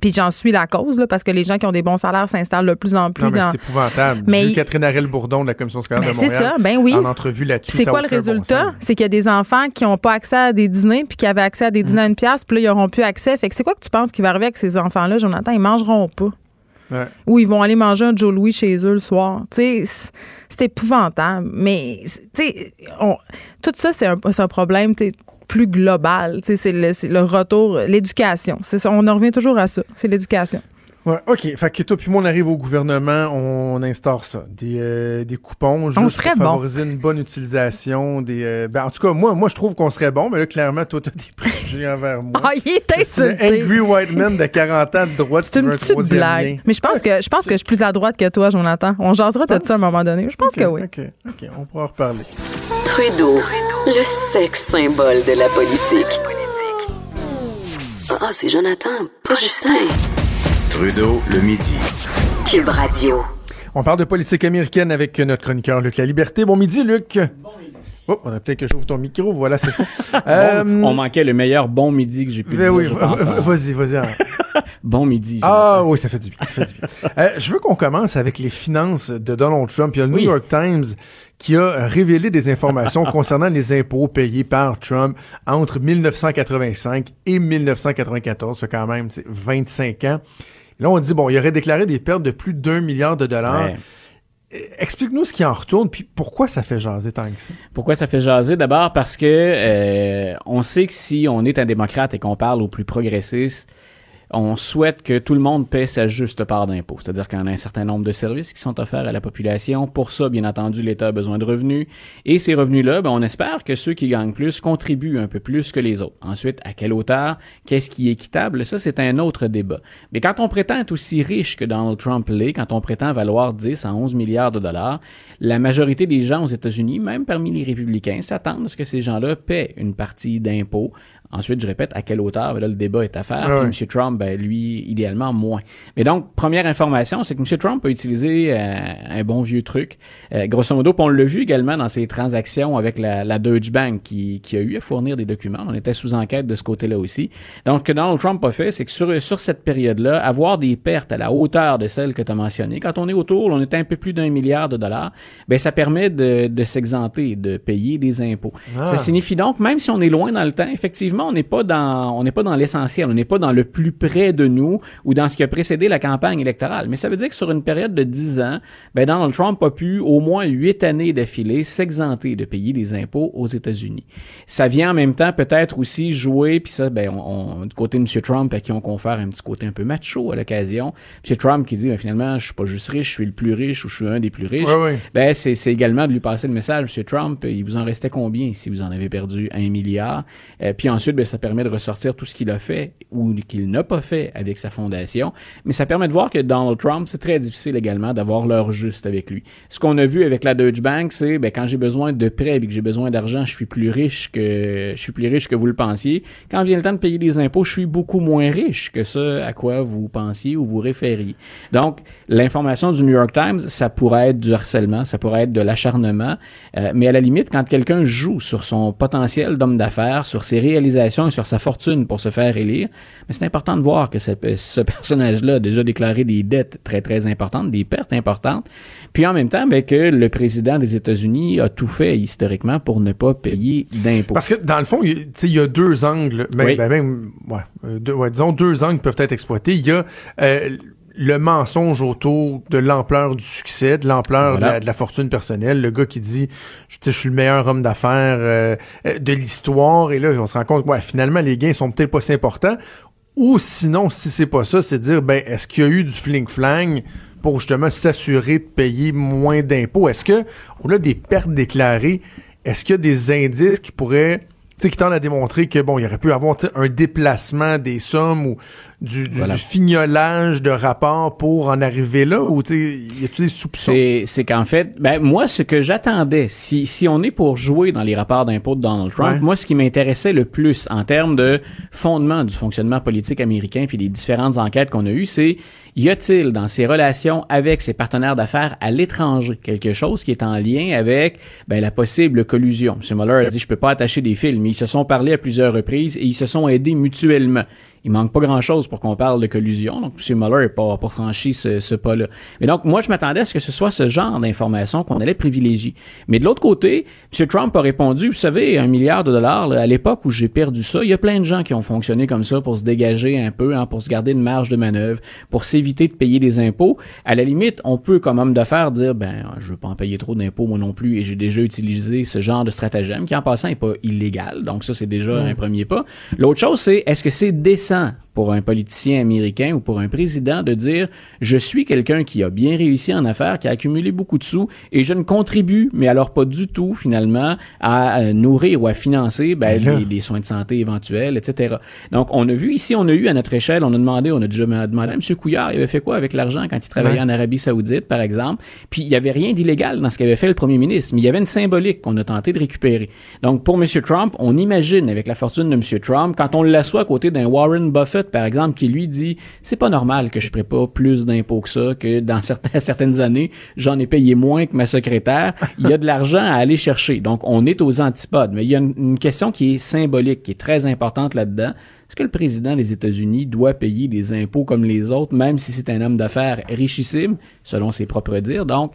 puis j'en suis la cause, là, parce que les gens qui ont des bons salaires s'installent de plus en plus Non, mais dans. c'est épouvantable. Mais J'ai Catherine Arel-Bourdon de la Commission scolaire Ben, de c'est Montréal. ça, ben oui. En entrevue là-dessus. C'est quoi le bon résultat? c'est qu'il y a des enfants qui n'ont pas accès à des dîners, puis qui avaient accès à des Mm. dîners à une pièce, puis là, ils n'auront plus accès. Fait que c'est quoi que tu penses qui va arriver avec ces enfants-là, Jonathan? Ils mangeront pas. Ou ils vont aller manger un Joe Louis chez eux le soir. C'est- épouvantable. Mais, on- tout ça, c'est un, problème plus global. C'est le, le retour, l'éducation. On en revient toujours à ça. C'est l'éducation. Ouais, OK. Fait que toi puis moi, on arrive au gouvernement, on instaure ça. Des, euh, des coupons juste serait pour bon. favoriser une bonne utilisation. Des, euh, ben, en tout cas, moi, moi je trouve qu'on serait bon, mais là, clairement, toi, t'as des [LAUGHS] préjugés envers moi. Ah, il est insulté. Angry White Man de 40 ans de droite C'est une un petite blague. lien? Mais je pense que je pense que je suis plus à droite que toi, Jonathan. On jasera de ça à un moment donné. Je pense que oui. OK, OK, on pourra en reparler. Trudeau, le sexe symbole de la politique. Ah, c'est Jonathan, pas Justin. Trudeau, le midi. Cube Radio. On parle de politique américaine avec notre chroniqueur Luc La Liberté. Bon midi, Luc. Oh, on a peut-être que j'ouvre ton micro. Voilà, c'est fait. [LAUGHS] Euh, On manquait le meilleur bon midi que j'ai pu ben dire, oui, hein. vas-y, vas-y. hein. [LAUGHS] Bon midi. Ah oui, ça fait du bien. Ça fait du bien. Euh, je veux qu'on commence avec les finances de Donald Trump. Il y a le Oui. New York Times qui a révélé des informations [LAUGHS] concernant les impôts payés par Trump entre 1985 et 1994. C'est quand même tu sais, 25 ans. Là, on dit, bon, il aurait déclaré des pertes de plus d'un milliard de dollars. Ouais. Euh, Explique-nous ce qui en retourne, puis pourquoi ça fait jaser tant que ça. Pourquoi ça fait jaser? D'abord parce que euh, on sait que si on est un démocrate et qu'on parle aux plus progressistes, on souhaite que tout le monde paie sa juste part d'impôts. C'est-à-dire qu'on a un certain nombre de services qui sont offerts à la population. Pour ça, bien entendu, l'État a besoin de revenus. Et ces revenus-là, ben, on espère que ceux qui gagnent plus contribuent un peu plus que les autres. Ensuite, à quelle hauteur? Qu'est-ce qui est équitable? Ça, c'est un autre débat. Mais quand on prétend être aussi riche que Donald Trump l'est, quand on prétend valoir 10 à 11 milliards de dollars, la majorité des gens aux États-Unis, même parmi les républicains, s'attendent à ce que ces gens-là paient une partie d'impôts. Ensuite, je répète, à quelle hauteur? Ben là, le débat est à faire. Ah. Puis M. Trump, ben, lui, idéalement, moins. Mais donc, première information, c'est que M. Trump a utilisé euh, un bon vieux truc. Euh, grosso modo, on l'a vu également dans ses transactions avec la, la Deutsche Bank qui, qui a eu à fournir des documents. On était sous enquête de ce côté-là aussi. Donc, ce que Donald Trump a fait, c'est que sur, sur cette période-là, avoir des pertes à la hauteur de celles que tu as mentionnées, quand on est autour, on est un peu plus d'un milliard de dollars, ben ça permet de, de s'exenter, de payer des impôts. Ah. Ça signifie donc, même si on est loin dans le temps, effectivement, on n'est pas dans, on n'est pas dans l'essentiel, on n'est pas dans le plus près de nous ou dans ce qui a précédé la campagne électorale. Mais ça veut dire que sur une période de 10 ans, ben Donald Trump a pu au moins 8 années d'affilée s'exenter de payer des impôts aux États-Unis. Ça vient en même temps peut-être aussi jouer, puis ça, ben, on, on- du côté de M. Trump, à qui on confère un petit côté un peu macho à l'occasion. M. Trump qui dit, ben, finalement, je suis pas juste riche, je suis le plus riche ou je suis un des plus riches. Ben, c'est, c'est également de lui passer le message, M. Trump, il vous en restait combien si vous en avez perdu un milliard? Euh, puis ensuite, ben, ça permet de ressortir tout ce qu'il a fait ou qu'il n'a pas fait avec sa fondation. Mais ça permet de voir que Donald Trump, c'est très difficile également d'avoir l'heure juste avec lui. Ce qu'on a vu avec la Deutsche Bank, c'est, ben, quand j'ai besoin de prêts et que j'ai besoin d'argent, je suis plus riche que, je suis plus riche que vous le pensiez. Quand vient le temps de payer des impôts, je suis beaucoup moins riche que ce à quoi vous pensiez ou vous référiez. Donc, l'information du New York Times, ça pourrait être du harcèlement, ça pourrait être de l'acharnement, euh, mais à la limite, quand quelqu'un joue sur son potentiel d'homme d'affaires, sur ses réalisations et sur sa fortune pour se faire élire. Mais c'est important de voir que ce, ce personnage-là a déjà déclaré des dettes très, très importantes, des pertes importantes. Puis en même temps, ben, que le président des États-Unis a tout fait historiquement pour ne pas payer d'impôts. Parce que dans le fond, il y a- deux angles, même, Oui. ben, même ouais, euh, deux- ouais, disons deux angles peuvent être exploités. Il y a euh, le mensonge autour de l'ampleur du succès, de l'ampleur de, la, de la fortune personnelle. Le gars qui dit, je, suis le meilleur homme d'affaires euh, euh, de l'histoire. Et là, on se rend compte, ouais, finalement, les gains sont peut-être pas si importants. Ou sinon, si c'est pas ça, c'est dire, ben, est-ce qu'il y a eu du fling-flang pour justement s'assurer de payer moins d'impôts? Est-ce que, au-delà des pertes déclarées, est-ce qu'il y a des indices qui pourraient, sais, qui tendent à démontrer que, bon, il aurait pu avoir, un déplacement des sommes ou du, du, Voilà. du fignolage de rapports pour en arriver là? Ou, tu sais, y a-tu des soupçons? C'est, c'est qu'en fait, ben moi, ce que j'attendais, si, si on est pour jouer dans les rapports d'impôts de Donald Trump, Ouais. moi, ce qui m'intéressait le plus en termes de fondement du fonctionnement politique américain puis des différentes enquêtes qu'on a eues, c'est y a-t-il dans ses relations avec ses partenaires d'affaires à l'étranger quelque chose qui est en lien avec ben, la possible collusion? M. Mueller a dit, je peux pas attacher des fils, mais ils se sont parlé à plusieurs reprises et ils se sont aidés mutuellement. Il manque pas grand-chose pour qu'on parle de collusion. Donc, M. Mueller n'a pas, pas franchi ce, ce pas-là. Mais donc, moi, je m'attendais à ce que ce soit ce genre d'informations qu'on allait privilégier. Mais de l'autre côté, M. Trump a répondu, vous savez, un milliard de dollars, là, à l'époque où j'ai perdu ça, il y a plein de gens qui ont fonctionné comme ça pour se dégager un peu, hein, pour se garder une marge de manœuvre, pour s'éviter de payer des impôts. À la limite, on peut, comme homme d'affaires, dire, ben, je veux pas en payer trop d'impôts, moi non plus, et j'ai déjà utilisé ce genre de stratagème, qui en passant est pas illégal. Donc, ça, c'est déjà un premier pas. L'autre chose, c'est, est-ce que c'est pour un politicien américain ou pour un président de dire je suis quelqu'un qui a bien réussi en affaires, qui a accumulé beaucoup de sous et je ne contribue, mais alors pas du tout finalement à euh, nourrir ou à financer ben, Ben les, les soins de santé éventuels, etc. Donc on a vu ici, on a eu à notre échelle, on a demandé, on a déjà demandé à M. Couillard, il avait fait quoi avec l'argent quand il travaillait Ouais. en Arabie Saoudite, par exemple? Puis il y avait rien d'illégal dans ce qu'avait fait le premier ministre, mais il y avait une symbolique qu'on a tenté de récupérer. Donc pour M. Trump, on imagine avec la fortune de M. Trump, quand on l'assoit à côté d'un Warren Buffett, par exemple, qui lui dit c'est pas normal que je paie pas plus d'impôts que ça, que dans [LAUGHS] certaines, années, j'en ai payé moins que ma secrétaire. Il y a de l'argent à aller chercher. Donc on est aux antipodes. Mais il y a une, une question qui est symbolique, qui est très importante là-dedans. Est-ce que le président des États-Unis doit payer des impôts comme les autres, même si c'est un homme d'affaires richissime, selon ses propres dires? Donc,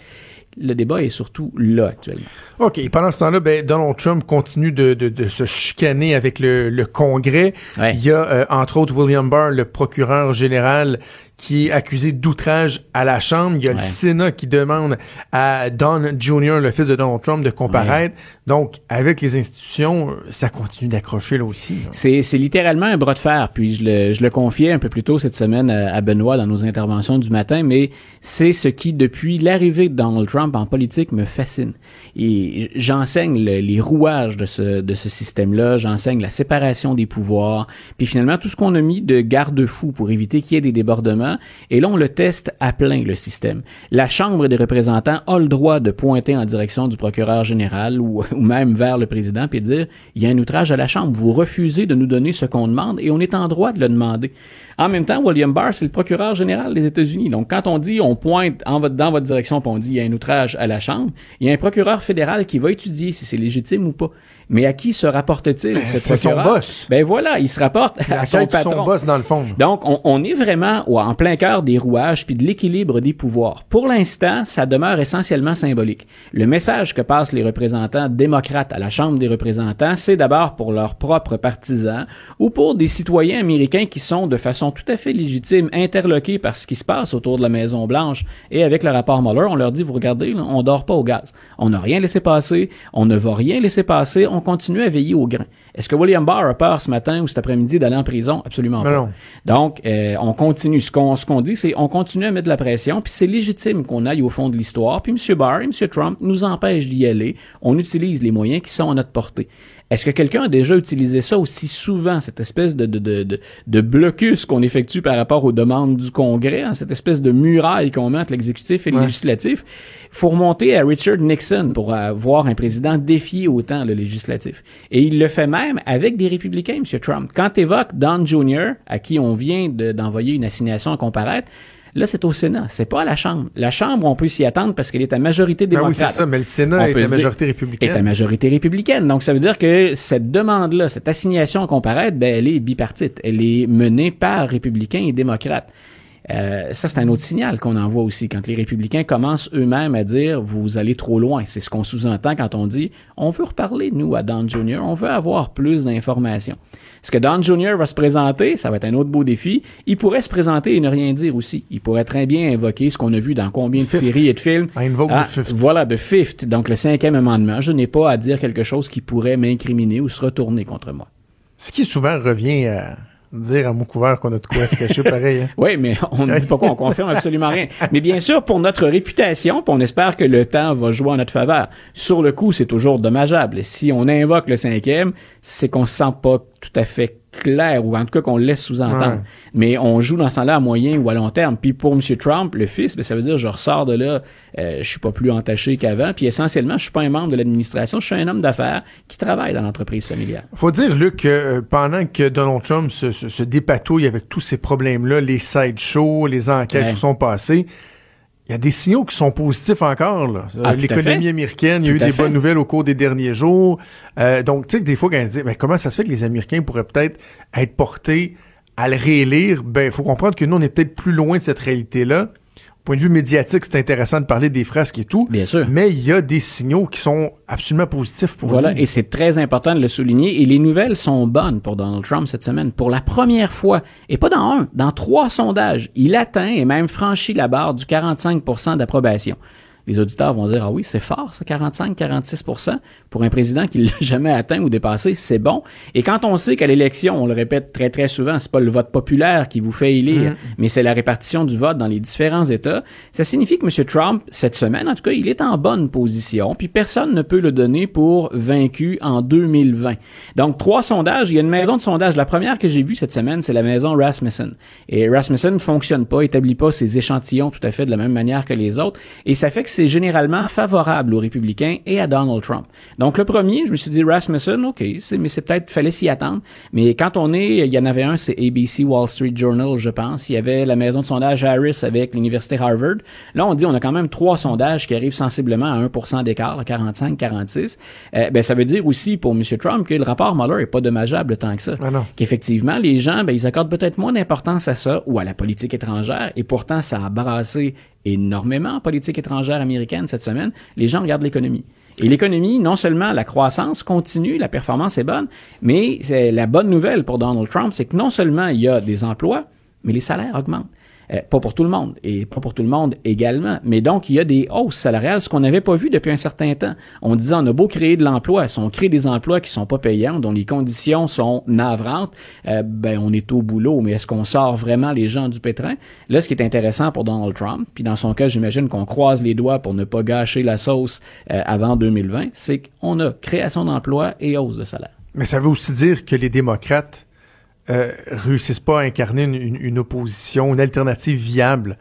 le débat est surtout là actuellement. OK. Pendant ce temps-là, ben, Donald Trump continue de, de, de se chicaner avec le, le Congrès. Ouais. Il y a, euh, entre autres, William Barr, le procureur général, qui est accusé d'outrage à la Chambre. Il y a le. Sénat qui demande à Don Jr., le fils de Donald Trump, de comparaître. Donc, avec les institutions, ça continue d'accrocher là aussi. C'est, littéralement un bras de fer. Puis je le, je le confiais un peu plus tôt cette semaine à, à Benoît dans nos interventions du matin, mais c'est ce qui, depuis l'arrivée de Donald Trump en politique, me fascine. Et j'enseigne le- les rouages de ce, de ce système-là, j'enseigne la séparation des pouvoirs, puis finalement tout ce qu'on a mis de garde-fous pour éviter qu'il y ait des débordements. Et là, on le teste à plein, le système. La Chambre des représentants a le droit de pointer en direction du procureur général ou, [LAUGHS] même vers le président puis de dire il y a un outrage à la Chambre, vous refusez de nous donner ce qu'on demande et on est en droit de le demander. En même temps, William Barr, c'est le procureur général des États-Unis. Donc, quand on dit on pointe en votre, dans votre direction puis on dit il y a un outrage à la Chambre, il y a un procureur fédéral qui va étudier si c'est légitime ou pas. Mais à qui se rapporte-t-il, ce c'est son boss. Ben voilà, il se rapporte La à son patron. son boss, dans le fond. Donc, on, on est vraiment ouais, en plein cœur des rouages puis de l'équilibre des pouvoirs. Pour l'instant, ça demeure essentiellement symbolique. Le message que passent les représentants démocrates à la Chambre des représentants, c'est d'abord pour leurs propres partisans ou pour des citoyens américains qui sont de façon tout à fait légitime interloqués par ce qui se passe autour de la Maison Blanche. Et avec le rapport Mueller, on leur dit, vous regardez, là, on dort pas au gaz. On n'a rien laissé passer, on ne va rien laisser passer, on continue à veiller au grain. Est-ce que William Barr a peur ce matin ou cet après-midi d'aller en prison? Absolument pas. non. Donc, euh, on continue. Ce qu'on ce qu'on dit, c'est on continue à mettre de la pression, puis c'est légitime qu'on aille au fond de l'histoire. Puis M. Barr et M. Trump nous empêchent d'y aller. On utilise les moyens qui sont à notre portée. Est-ce que quelqu'un a déjà utilisé ça aussi souvent, cette espèce de, de, de, de, de blocus qu'on effectue par rapport aux demandes du Congrès, hein, cette espèce de muraille qu'on met entre l'exécutif et le Ouais. législatif? Faut remonter à Richard Nixon pour euh, voir un président défier autant le législatif. Et il le fait même avec des républicains, M. Trump. Quand évoque Don Jr., à qui on vient de- d'envoyer une assignation à comparaître, Là, c'est au Sénat, c'est pas à la Chambre. La Chambre, on peut s'y attendre parce qu'elle est à majorité Ben démocrate. oui, c'est ça, mais le On Sénat est à majorité est à républicaine. majorité républicaine. Donc, ça veut dire que cette demande-là, cette assignation à comparaître, ben, elle est bipartite. Elle est menée par républicains et démocrates. Euh, ça, c'est un autre signal qu'on envoie aussi quand les républicains commencent eux-mêmes à dire vous allez trop loin. C'est ce qu'on sous-entend quand on dit on veut reparler, nous, à Don Jr., on veut avoir plus d'informations. Est-ce que Don Jr. va se présenter? Ça va être un autre beau défi. Il pourrait se présenter et ne rien dire aussi. Il pourrait très bien invoquer ce qu'on a vu dans combien de Fifth. séries et de films. I invoke Ah, the fifth. Voilà, de fifth. Donc, le cinquième amendement. Je n'ai pas à dire quelque chose qui pourrait m'incriminer ou se retourner contre moi. Ce qui souvent revient à dire à mot couvert qu'on a de quoi se cacher pareil. hein. Oui, mais on ne dit pas quoi, on confirme absolument rien. Mais bien sûr, pour notre réputation, on espère que le temps va jouer en notre faveur. Sur le coup, c'est toujours dommageable. Si on invoque le cinquième, c'est qu'on se sent pas tout à fait clair, ou en tout cas qu'on laisse sous-entendre. Ouais. Mais on joue dans ce temps-là à moyen ou à long terme. Puis pour M. Trump, le fils, ben, ça veut dire je ressors de là, euh, je suis pas plus entaché qu'avant. Puis essentiellement, je suis pas un membre de l'administration, je suis un homme d'affaires qui travaille dans l'entreprise familiale. Faut dire, Luc, que euh, pendant que Donald Trump se, se- se dépatouille avec tous ces problèmes-là, les sideshows, les enquêtes Ouais. qui sont passées, il y a des signaux qui sont positifs encore. là. Euh, Ah, L'économie américaine, il y a eu des fait. bonnes nouvelles au cours des derniers jours. Euh, donc, tu sais, que des fois, quand on se dit, ben, comment ça se fait que les Américains pourraient peut-être être portés à le réélire, ben, il faut comprendre que nous, on est peut-être plus loin de cette réalité-là. Point de vue médiatique, c'est intéressant de parler des frasques et tout. Bien sûr. Mais il y a des signaux qui sont absolument positifs pour Voilà, nous. et c'est très important de le souligner. Et les nouvelles sont bonnes pour Donald Trump cette semaine. Pour la première fois, et pas dans un, dans trois sondages, il atteint et même franchit la barre du 45% d'approbation. Les auditeurs vont dire, ah oui, c'est fort, ça, 45-46 Pour un président qui [LAUGHS] l'a jamais atteint ou dépassé, c'est bon. Et quand on sait qu'à l'élection, on le répète très, très souvent, c'est pas le vote populaire qui vous fait élire, mais c'est la répartition du vote dans les différents États, ça signifie que M. Trump, cette semaine, en tout cas, il est en bonne position, puis personne ne peut le donner pour vaincu en 2020. Donc, trois sondages. Il y a une maison de sondage. La première que j'ai vue cette semaine, c'est la maison Rasmussen. Et Rasmussen ne fonctionne pas, établit pas ses échantillons tout à fait de la même manière que les autres. Et ça fait que c'est généralement favorable aux républicains et à Donald Trump. Donc, le premier, je me suis dit, Rasmussen, OK, c'est, mais c'est peut-être, fallait s'y attendre. Mais quand on est, il y en avait un, c'est ABC Wall Street Journal, je pense. Il y avait la maison de sondage Harris avec l'université Harvard. Là, on dit, on a quand même trois sondages qui arrivent sensiblement à 1% d'écart, à 45-46. Euh, ben, ça veut dire aussi pour M. Trump que le rapport Mueller est pas dommageable tant que ça. Ah non. Qu'effectivement, les gens, ben, ils accordent peut-être moins d'importance à ça ou à la politique étrangère. Et pourtant, ça a brassé énormément en politique étrangère américaine cette semaine. Les gens regardent l'économie. Et l'économie, non seulement la croissance continue, la performance est bonne, mais c'est la bonne nouvelle pour Donald Trump, c'est que non seulement il y a des emplois, mais les salaires augmentent. Euh, pas pour tout le monde, et pas pour tout le monde également. Mais donc, il y a des hausses salariales, ce qu'on n'avait pas vu depuis un certain temps. On disait, on a beau créer de l'emploi, si on crée des emplois qui sont pas payants, dont les conditions sont navrantes, euh, ben, on est au boulot, mais est-ce qu'on sort vraiment les gens du pétrin? Là, ce qui est intéressant pour Donald Trump, puis dans son cas, j'imagine qu'on croise les doigts pour ne pas gâcher la sauce euh, avant 2020, c'est qu'on a création d'emplois et hausse de salaire. Mais ça veut aussi dire que les démocrates euh, réussissent pas à incarner une, opposition, une alternative viable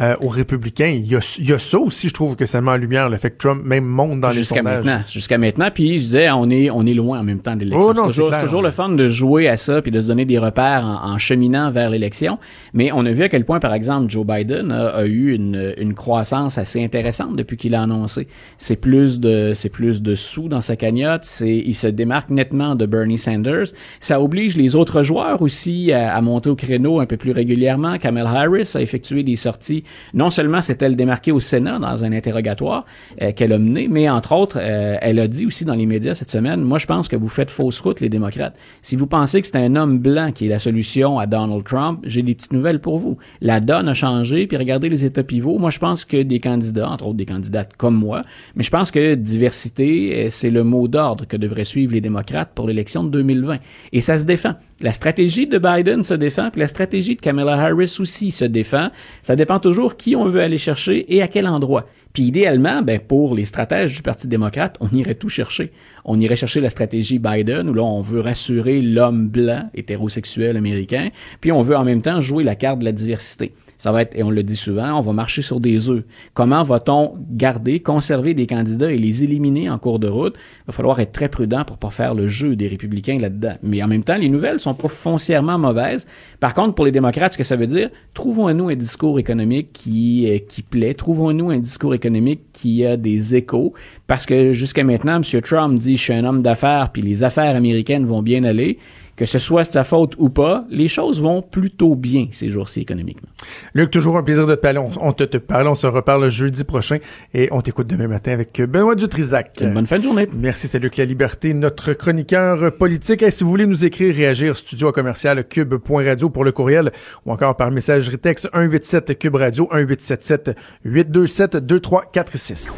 euh, aux républicains. Il y, a, il y a ça aussi, je trouve, que ça met en lumière, le fait que Trump même monte dans les jusqu'à sondages. maintenant. Jusqu'à maintenant. Puis je disais, on est, on est loin en même temps de l'élection. Oh c'est toujours, clair. toujours le fun de jouer à ça puis de se donner des repères en, en cheminant vers l'élection. Mais on a vu à quel point, par exemple, Joe Biden a, a eu une, une croissance assez intéressante depuis qu'il a annoncé. C'est plus de, c'est plus de sous dans sa cagnotte. C'est, il se démarque nettement de Bernie Sanders. Ça oblige les autres joueurs aussi à, à monter au créneau un peu plus régulièrement. Kamala Harris a effectué des sorties. Non seulement s'est-elle démarquée au Sénat dans un interrogatoire euh, qu'elle a mené, mais entre autres, euh, elle a dit aussi dans les médias cette semaine, moi je pense que vous faites fausse route les démocrates. Si vous pensez que c'est un homme blanc qui est la solution à Donald Trump, j'ai des petites nouvelles pour vous. La donne a changé, puis regardez les états pivots. Moi je pense que des candidats, entre autres des candidates comme moi, mais je pense que diversité, euh, c'est le mot d'ordre que devraient suivre les démocrates pour l'élection de 2020. Et ça se défend. La stratégie de Biden se défend, puis la stratégie de Kamala Harris aussi se défend. Ça dépend toujours qui on veut aller chercher et à quel endroit. Puis idéalement, ben, pour les stratèges du Parti démocrate, on irait tout chercher. On irait chercher la stratégie Biden, où là, on veut rassurer l'homme blanc hétérosexuel américain, puis on veut en même temps jouer la carte de la diversité ça va être, et on le dit souvent, on va marcher sur des œufs. Comment va-t-on garder, conserver des candidats et les éliminer en cours de route? Il va falloir être très prudent pour pas faire le jeu des républicains là-dedans. Mais en même temps, les nouvelles sont pas foncièrement mauvaises. Par contre, pour les démocrates, ce que ça veut dire, trouvons-nous un discours économique qui, euh, qui plaît, trouvons-nous un discours économique qui a des échos, parce que jusqu'à maintenant, M. Trump dit, je suis un homme d'affaires, puis les affaires américaines vont bien aller que ce soit sa faute ou pas, les choses vont plutôt bien ces jours-ci économiquement. Luc, toujours un plaisir de te parler. On, te, te parle, on se reparle jeudi prochain et on t'écoute demain matin avec Benoît Dutrisac. Une bonne fin de journée. Merci, c'est Luc La Liberté, notre chroniqueur politique. Et si vous voulez nous écrire, réagir, studio à commercial cube.radio pour le courriel ou encore par messagerie texte 187 cube radio 1877 827 2346.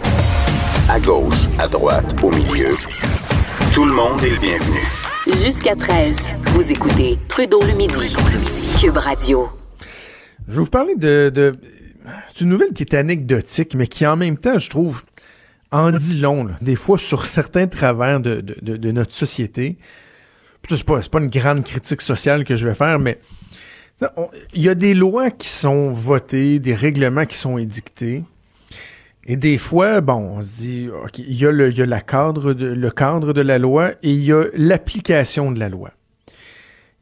À gauche, à droite, au milieu. Tout le monde est le bienvenu. Jusqu'à 13, vous écoutez Trudeau le midi. Cube Radio. Je vais vous parler de, de c'est une nouvelle qui est anecdotique, mais qui en même temps, je trouve, en dit long, des fois sur certains travers de, de, notre société. C'est pas, pas une grande critique sociale que je vais faire, mais il y a des lois qui sont votées, des règlements qui sont édictés. Et des fois, bon, on se dit, OK, il y a le, cadre de, cadre de la loi et il y a l'application de la loi.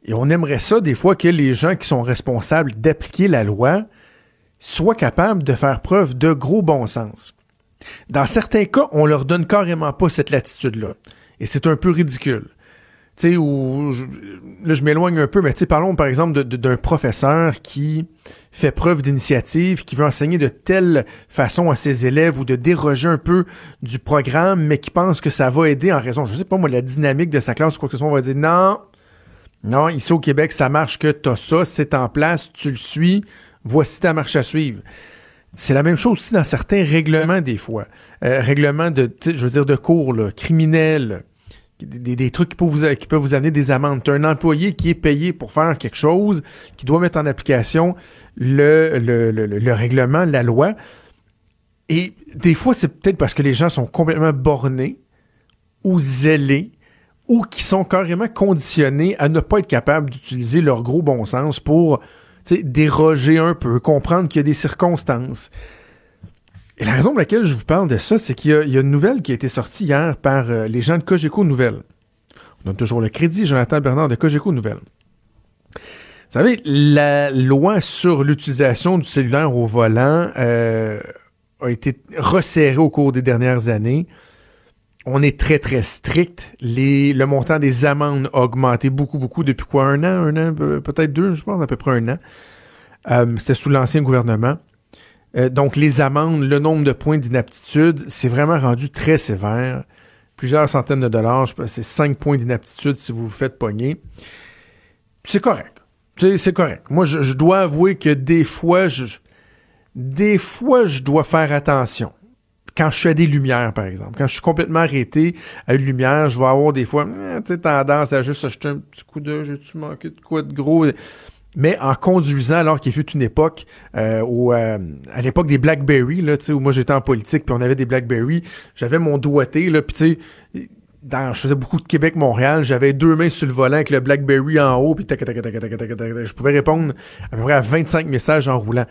Et on aimerait ça, des fois, que les gens qui sont responsables d'appliquer la loi soient capables de faire preuve de gros bon sens. Dans certains cas, on leur donne carrément pas cette latitude-là. Et c'est un peu ridicule sais, où là, je m'éloigne un peu, mais tu parlons par exemple d'un professeur qui fait preuve d'initiative, qui veut enseigner de telle façon à ses élèves ou de déroger un peu du programme, mais qui pense que ça va aider en raison, je sais pas moi, la dynamique de sa classe ou quoi que ce soit, on va dire non, non, ici au Québec, ça marche que t'as ça, c'est en place, tu le suis, voici ta marche à suivre. C'est la même chose aussi dans certains règlements des fois. Euh, règlements de, je veux dire, de cours, là, criminels, des, trucs qui peuvent, vous, qui amener des amendes. Un employé qui est payé pour faire quelque chose, qui doit mettre en application le, le, le, règlement, la loi. Et des fois, c'est peut-être parce que les gens sont complètement bornés ou zélés ou qui sont carrément conditionnés à ne pas être capables d'utiliser leur gros bon sens pour déroger un peu, comprendre qu'il y a des circonstances. Et la raison pour laquelle je vous parle de ça, c'est qu'il y, a une nouvelle qui a été sortie hier par euh, les gens de Cogeco Nouvelles. On donne toujours le crédit, Jonathan Bernard de Cogeco Nouvelles. Vous savez, la loi sur l'utilisation du cellulaire au volant euh, a été resserrée au cours des dernières années. On est très, très strict. Le montant des amendes a augmenté beaucoup, beaucoup depuis quoi? Un an, un an, peut-être deux, je pense, à peu près un an. Euh, c'était sous l'ancien gouvernement. Euh, donc, les amendes, le nombre de points d'inaptitude, c'est vraiment rendu très sévère. Plusieurs centaines de dollars, c'est cinq points d'inaptitude si vous vous faites pogner. C'est correct. C'est correct. Moi, je, dois avouer que des fois, je, des fois, je dois faire attention. Quand je suis à des lumières, par exemple, quand je suis complètement arrêté à une lumière, je vais avoir des fois eh, tendance à juste acheter un petit coup d'œil, j'ai-tu manqué de quoi de gros? Mais en conduisant alors qu'il fut une époque euh, où euh, à l'époque des BlackBerry là, où moi j'étais en politique puis on avait des BlackBerry, j'avais mon doigté là puis tu sais je faisais beaucoup de Québec Montréal, j'avais deux mains sur le volant avec le BlackBerry en haut puis tac tac tac tac tac tac tac je pouvais répondre à peu près à 25 messages en roulant.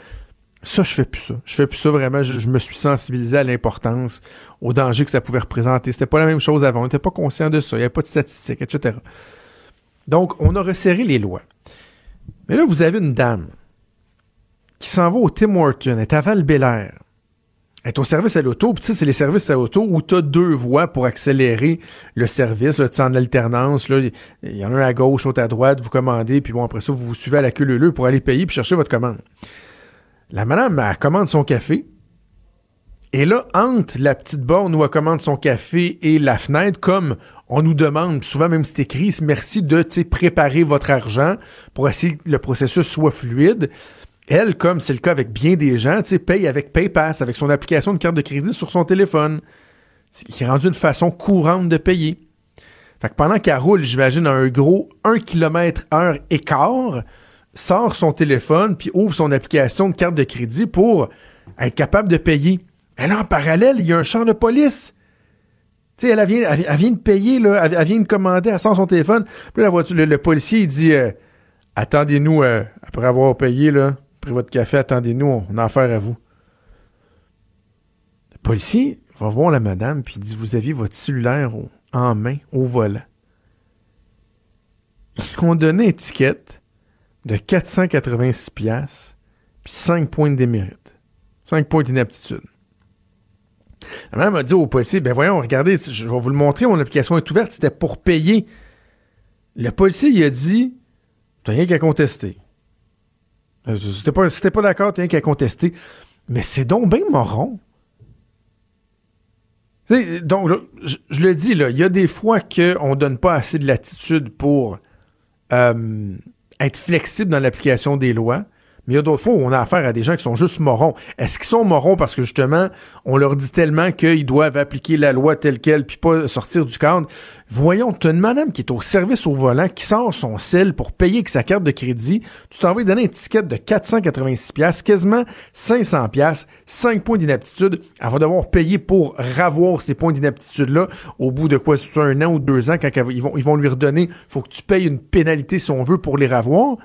Ça, je fais plus ça. Je fais plus ça vraiment. Je, me suis sensibilisé à l'importance, au danger que ça pouvait représenter. C'était pas la même chose avant. On n'était pas conscient de ça. Il n'y avait pas de statistiques, etc. Donc, on a resserré les lois. Mais là, vous avez une dame qui s'en va au Tim Horton, elle est à val Elle est au service à l'auto. Puis, tu sais, c'est les services à l'auto où tu as deux voies pour accélérer le service. Tu en alternance. Là, il y en a un à gauche, l'autre à droite. Vous commandez. Puis bon, après ça, vous vous suivez à la queue pour aller payer puis chercher votre commande. La madame, elle commande son café. Et là, entre la petite borne où elle commande son café et la fenêtre, comme on nous demande, souvent même c'est écrit, merci de préparer votre argent pour essayer que le processus soit fluide. Elle, comme c'est le cas avec bien des gens, paye avec PayPass, avec son application de carte de crédit sur son téléphone. qui est rendu une façon courante de payer. Fait pendant qu'elle roule, j'imagine, un gros 1 km heure écart, sort son téléphone puis ouvre son application de carte de crédit pour être capable de payer Et là, en parallèle, il y a un char de police. Tu sais, elle, vient, elle, vient de payer, là, elle, vient de commander, elle sort son téléphone. Puis la voiture, le, policier, il dit euh, Attendez-nous, euh, après avoir payé, là, pris votre café, attendez-nous, on a affaire à vous. Le policier va voir la madame, puis il dit Vous aviez votre cellulaire en main, au volant. Ils ont donné une étiquette de 486 piastres, puis 5 points de démérite. 5 points d'inaptitude. La madame a dit au policier, ben voyons, regardez, je vais vous le montrer, mon application est ouverte, c'était pour payer. Le policier, il a dit, t'as rien qu'à contester. Euh, t'es pas, t'es pas d'accord, t'as rien qu'à contester. Mais c'est donc bien moron. Donc, je, le dis, il y a des fois qu'on donne pas assez de latitude pour euh, être flexible dans l'application des lois. Mais il y a d'autres fois où on a affaire à des gens qui sont juste morons. Est-ce qu'ils sont morons parce que justement, on leur dit tellement qu'ils doivent appliquer la loi telle qu'elle puis pas sortir du cadre? Voyons, tu as une madame qui est au service au volant, qui sort son sel pour payer avec sa carte de crédit. Tu t'en vas donner une étiquette de 486 pièces, quasiment 500 pièces, 5 points d'inaptitude. Elle va devoir payer pour ravoir ces points d'inaptitude-là au bout de quoi, c'est un an ou deux ans, quand ils, vont, ils vont lui redonner, faut que tu payes une pénalité si on veut pour les ravoir.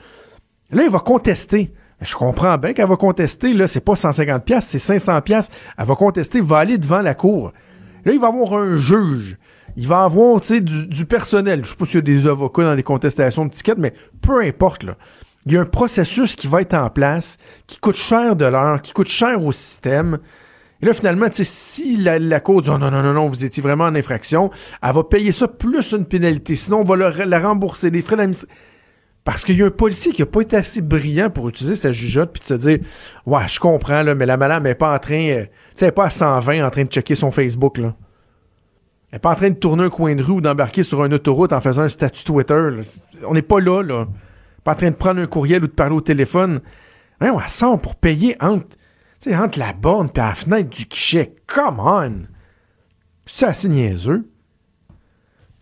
Là, il va contester. Je comprends bien qu'elle va contester. Là, c'est pas 150 pièces, c'est 500 pièces. Elle va contester, va aller devant la cour. Là, il va avoir un juge. Il va avoir, tu sais, du, personnel. Je sais pas s'il y a des avocats dans des contestations de tickets, mais peu importe, là. Il y a un processus qui va être en place, qui coûte cher de l'heure, qui coûte cher au système. Et là, finalement, si la, cour dit oh, non, non, non, non, vous étiez vraiment en infraction, elle va payer ça plus une pénalité. Sinon, on va la rembourser, les frais d'administration. Parce qu'il y a un policier qui a pas été assez brillant pour utiliser sa jugeote puis de se dire Ouais, je comprends, mais la madame n'est pas en train. euh, tu sais, elle est pas à 120 en train de checker son Facebook. Elle n'est pas en train de tourner un coin de rue ou d'embarquer sur une autoroute en faisant un statut Twitter. On n'est pas là, là. Pas en train de prendre un courriel ou de parler au téléphone. Ouais, on sort pour payer entre, entre la borne et la fenêtre du guichet. Come on! C'est assez niaiseux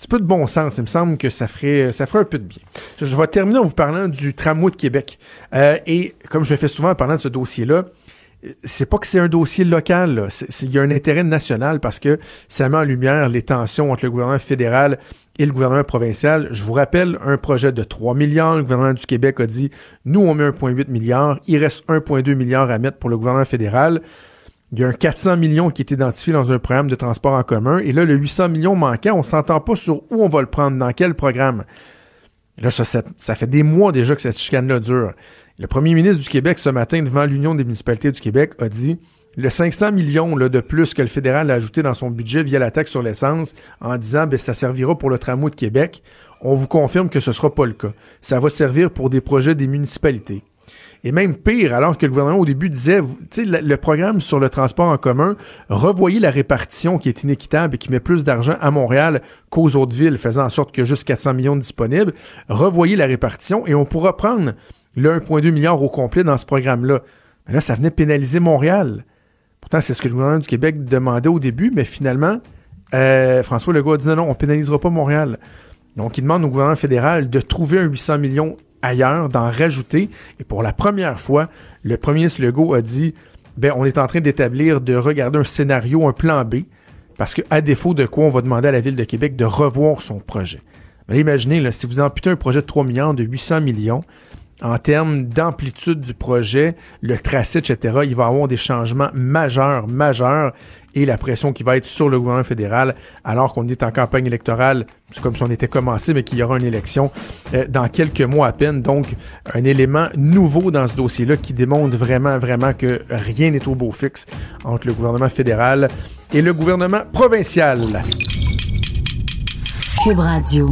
petit peu de bon sens. Il me semble que ça ferait, ça ferait un peu de bien. Je, vais terminer en vous parlant du tramway de Québec. Euh, et comme je le fais souvent en parlant de ce dossier-là, c'est pas que c'est un dossier local. Il y a un intérêt national parce que ça met en lumière les tensions entre le gouvernement fédéral et le gouvernement provincial. Je vous rappelle, un projet de 3 milliards. Le gouvernement du Québec a dit, nous, on met 1,8 milliard. Il reste 1,2 milliard à mettre pour le gouvernement fédéral. Il y a un 400 millions qui est identifié dans un programme de transport en commun. Et là, le 800 millions manquant, on s'entend pas sur où on va le prendre, dans quel programme. Là, ça, fait des mois déjà que cette chicane-là dure. Le premier ministre du Québec, ce matin, devant l'Union des municipalités du Québec, a dit le 500 millions là, de plus que le fédéral a ajouté dans son budget via la taxe sur l'essence en disant ben, ça servira pour le tramway de Québec. On vous confirme que ce ne sera pas le cas. Ça va servir pour des projets des municipalités. Et même pire, alors que le gouvernement au début disait, vous- tu sais, le, le programme sur le transport en commun, revoyez la répartition qui est inéquitable et qui met plus d'argent à Montréal qu'aux autres villes, faisant en sorte a juste 400 millions disponibles. Revoyez la répartition et on pourra prendre le 1,2 milliard au complet dans ce programme-là. Mais là, ça venait pénaliser Montréal. Pourtant, c'est ce que le gouvernement du Québec demandait au début, mais finalement, euh, François Legault a dit non, non, on pénalisera pas Montréal. Donc, il demande au gouvernement fédéral de trouver un 800 millions ailleurs, d'en rajouter. Et pour la première fois, le premier ministre Legault a dit ben, on est en train d'établir, de regarder un scénario, un plan B, parce que à défaut de quoi, on va demander à la Ville de Québec de revoir son projet. Imaginez, si vous amputez un projet de 3 milliards de 800 millions, en termes d'amplitude du projet, le tracé, etc., il va y avoir des changements majeurs, majeurs, et la pression qui va être sur le gouvernement fédéral, alors qu'on est en campagne électorale, c'est comme si on était commencé, mais qu'il y aura une élection euh, dans quelques mois à peine. Donc, un élément nouveau dans ce dossier-là qui démontre vraiment, vraiment que rien n'est au beau fixe entre le gouvernement fédéral et le gouvernement provincial. Cube Radio.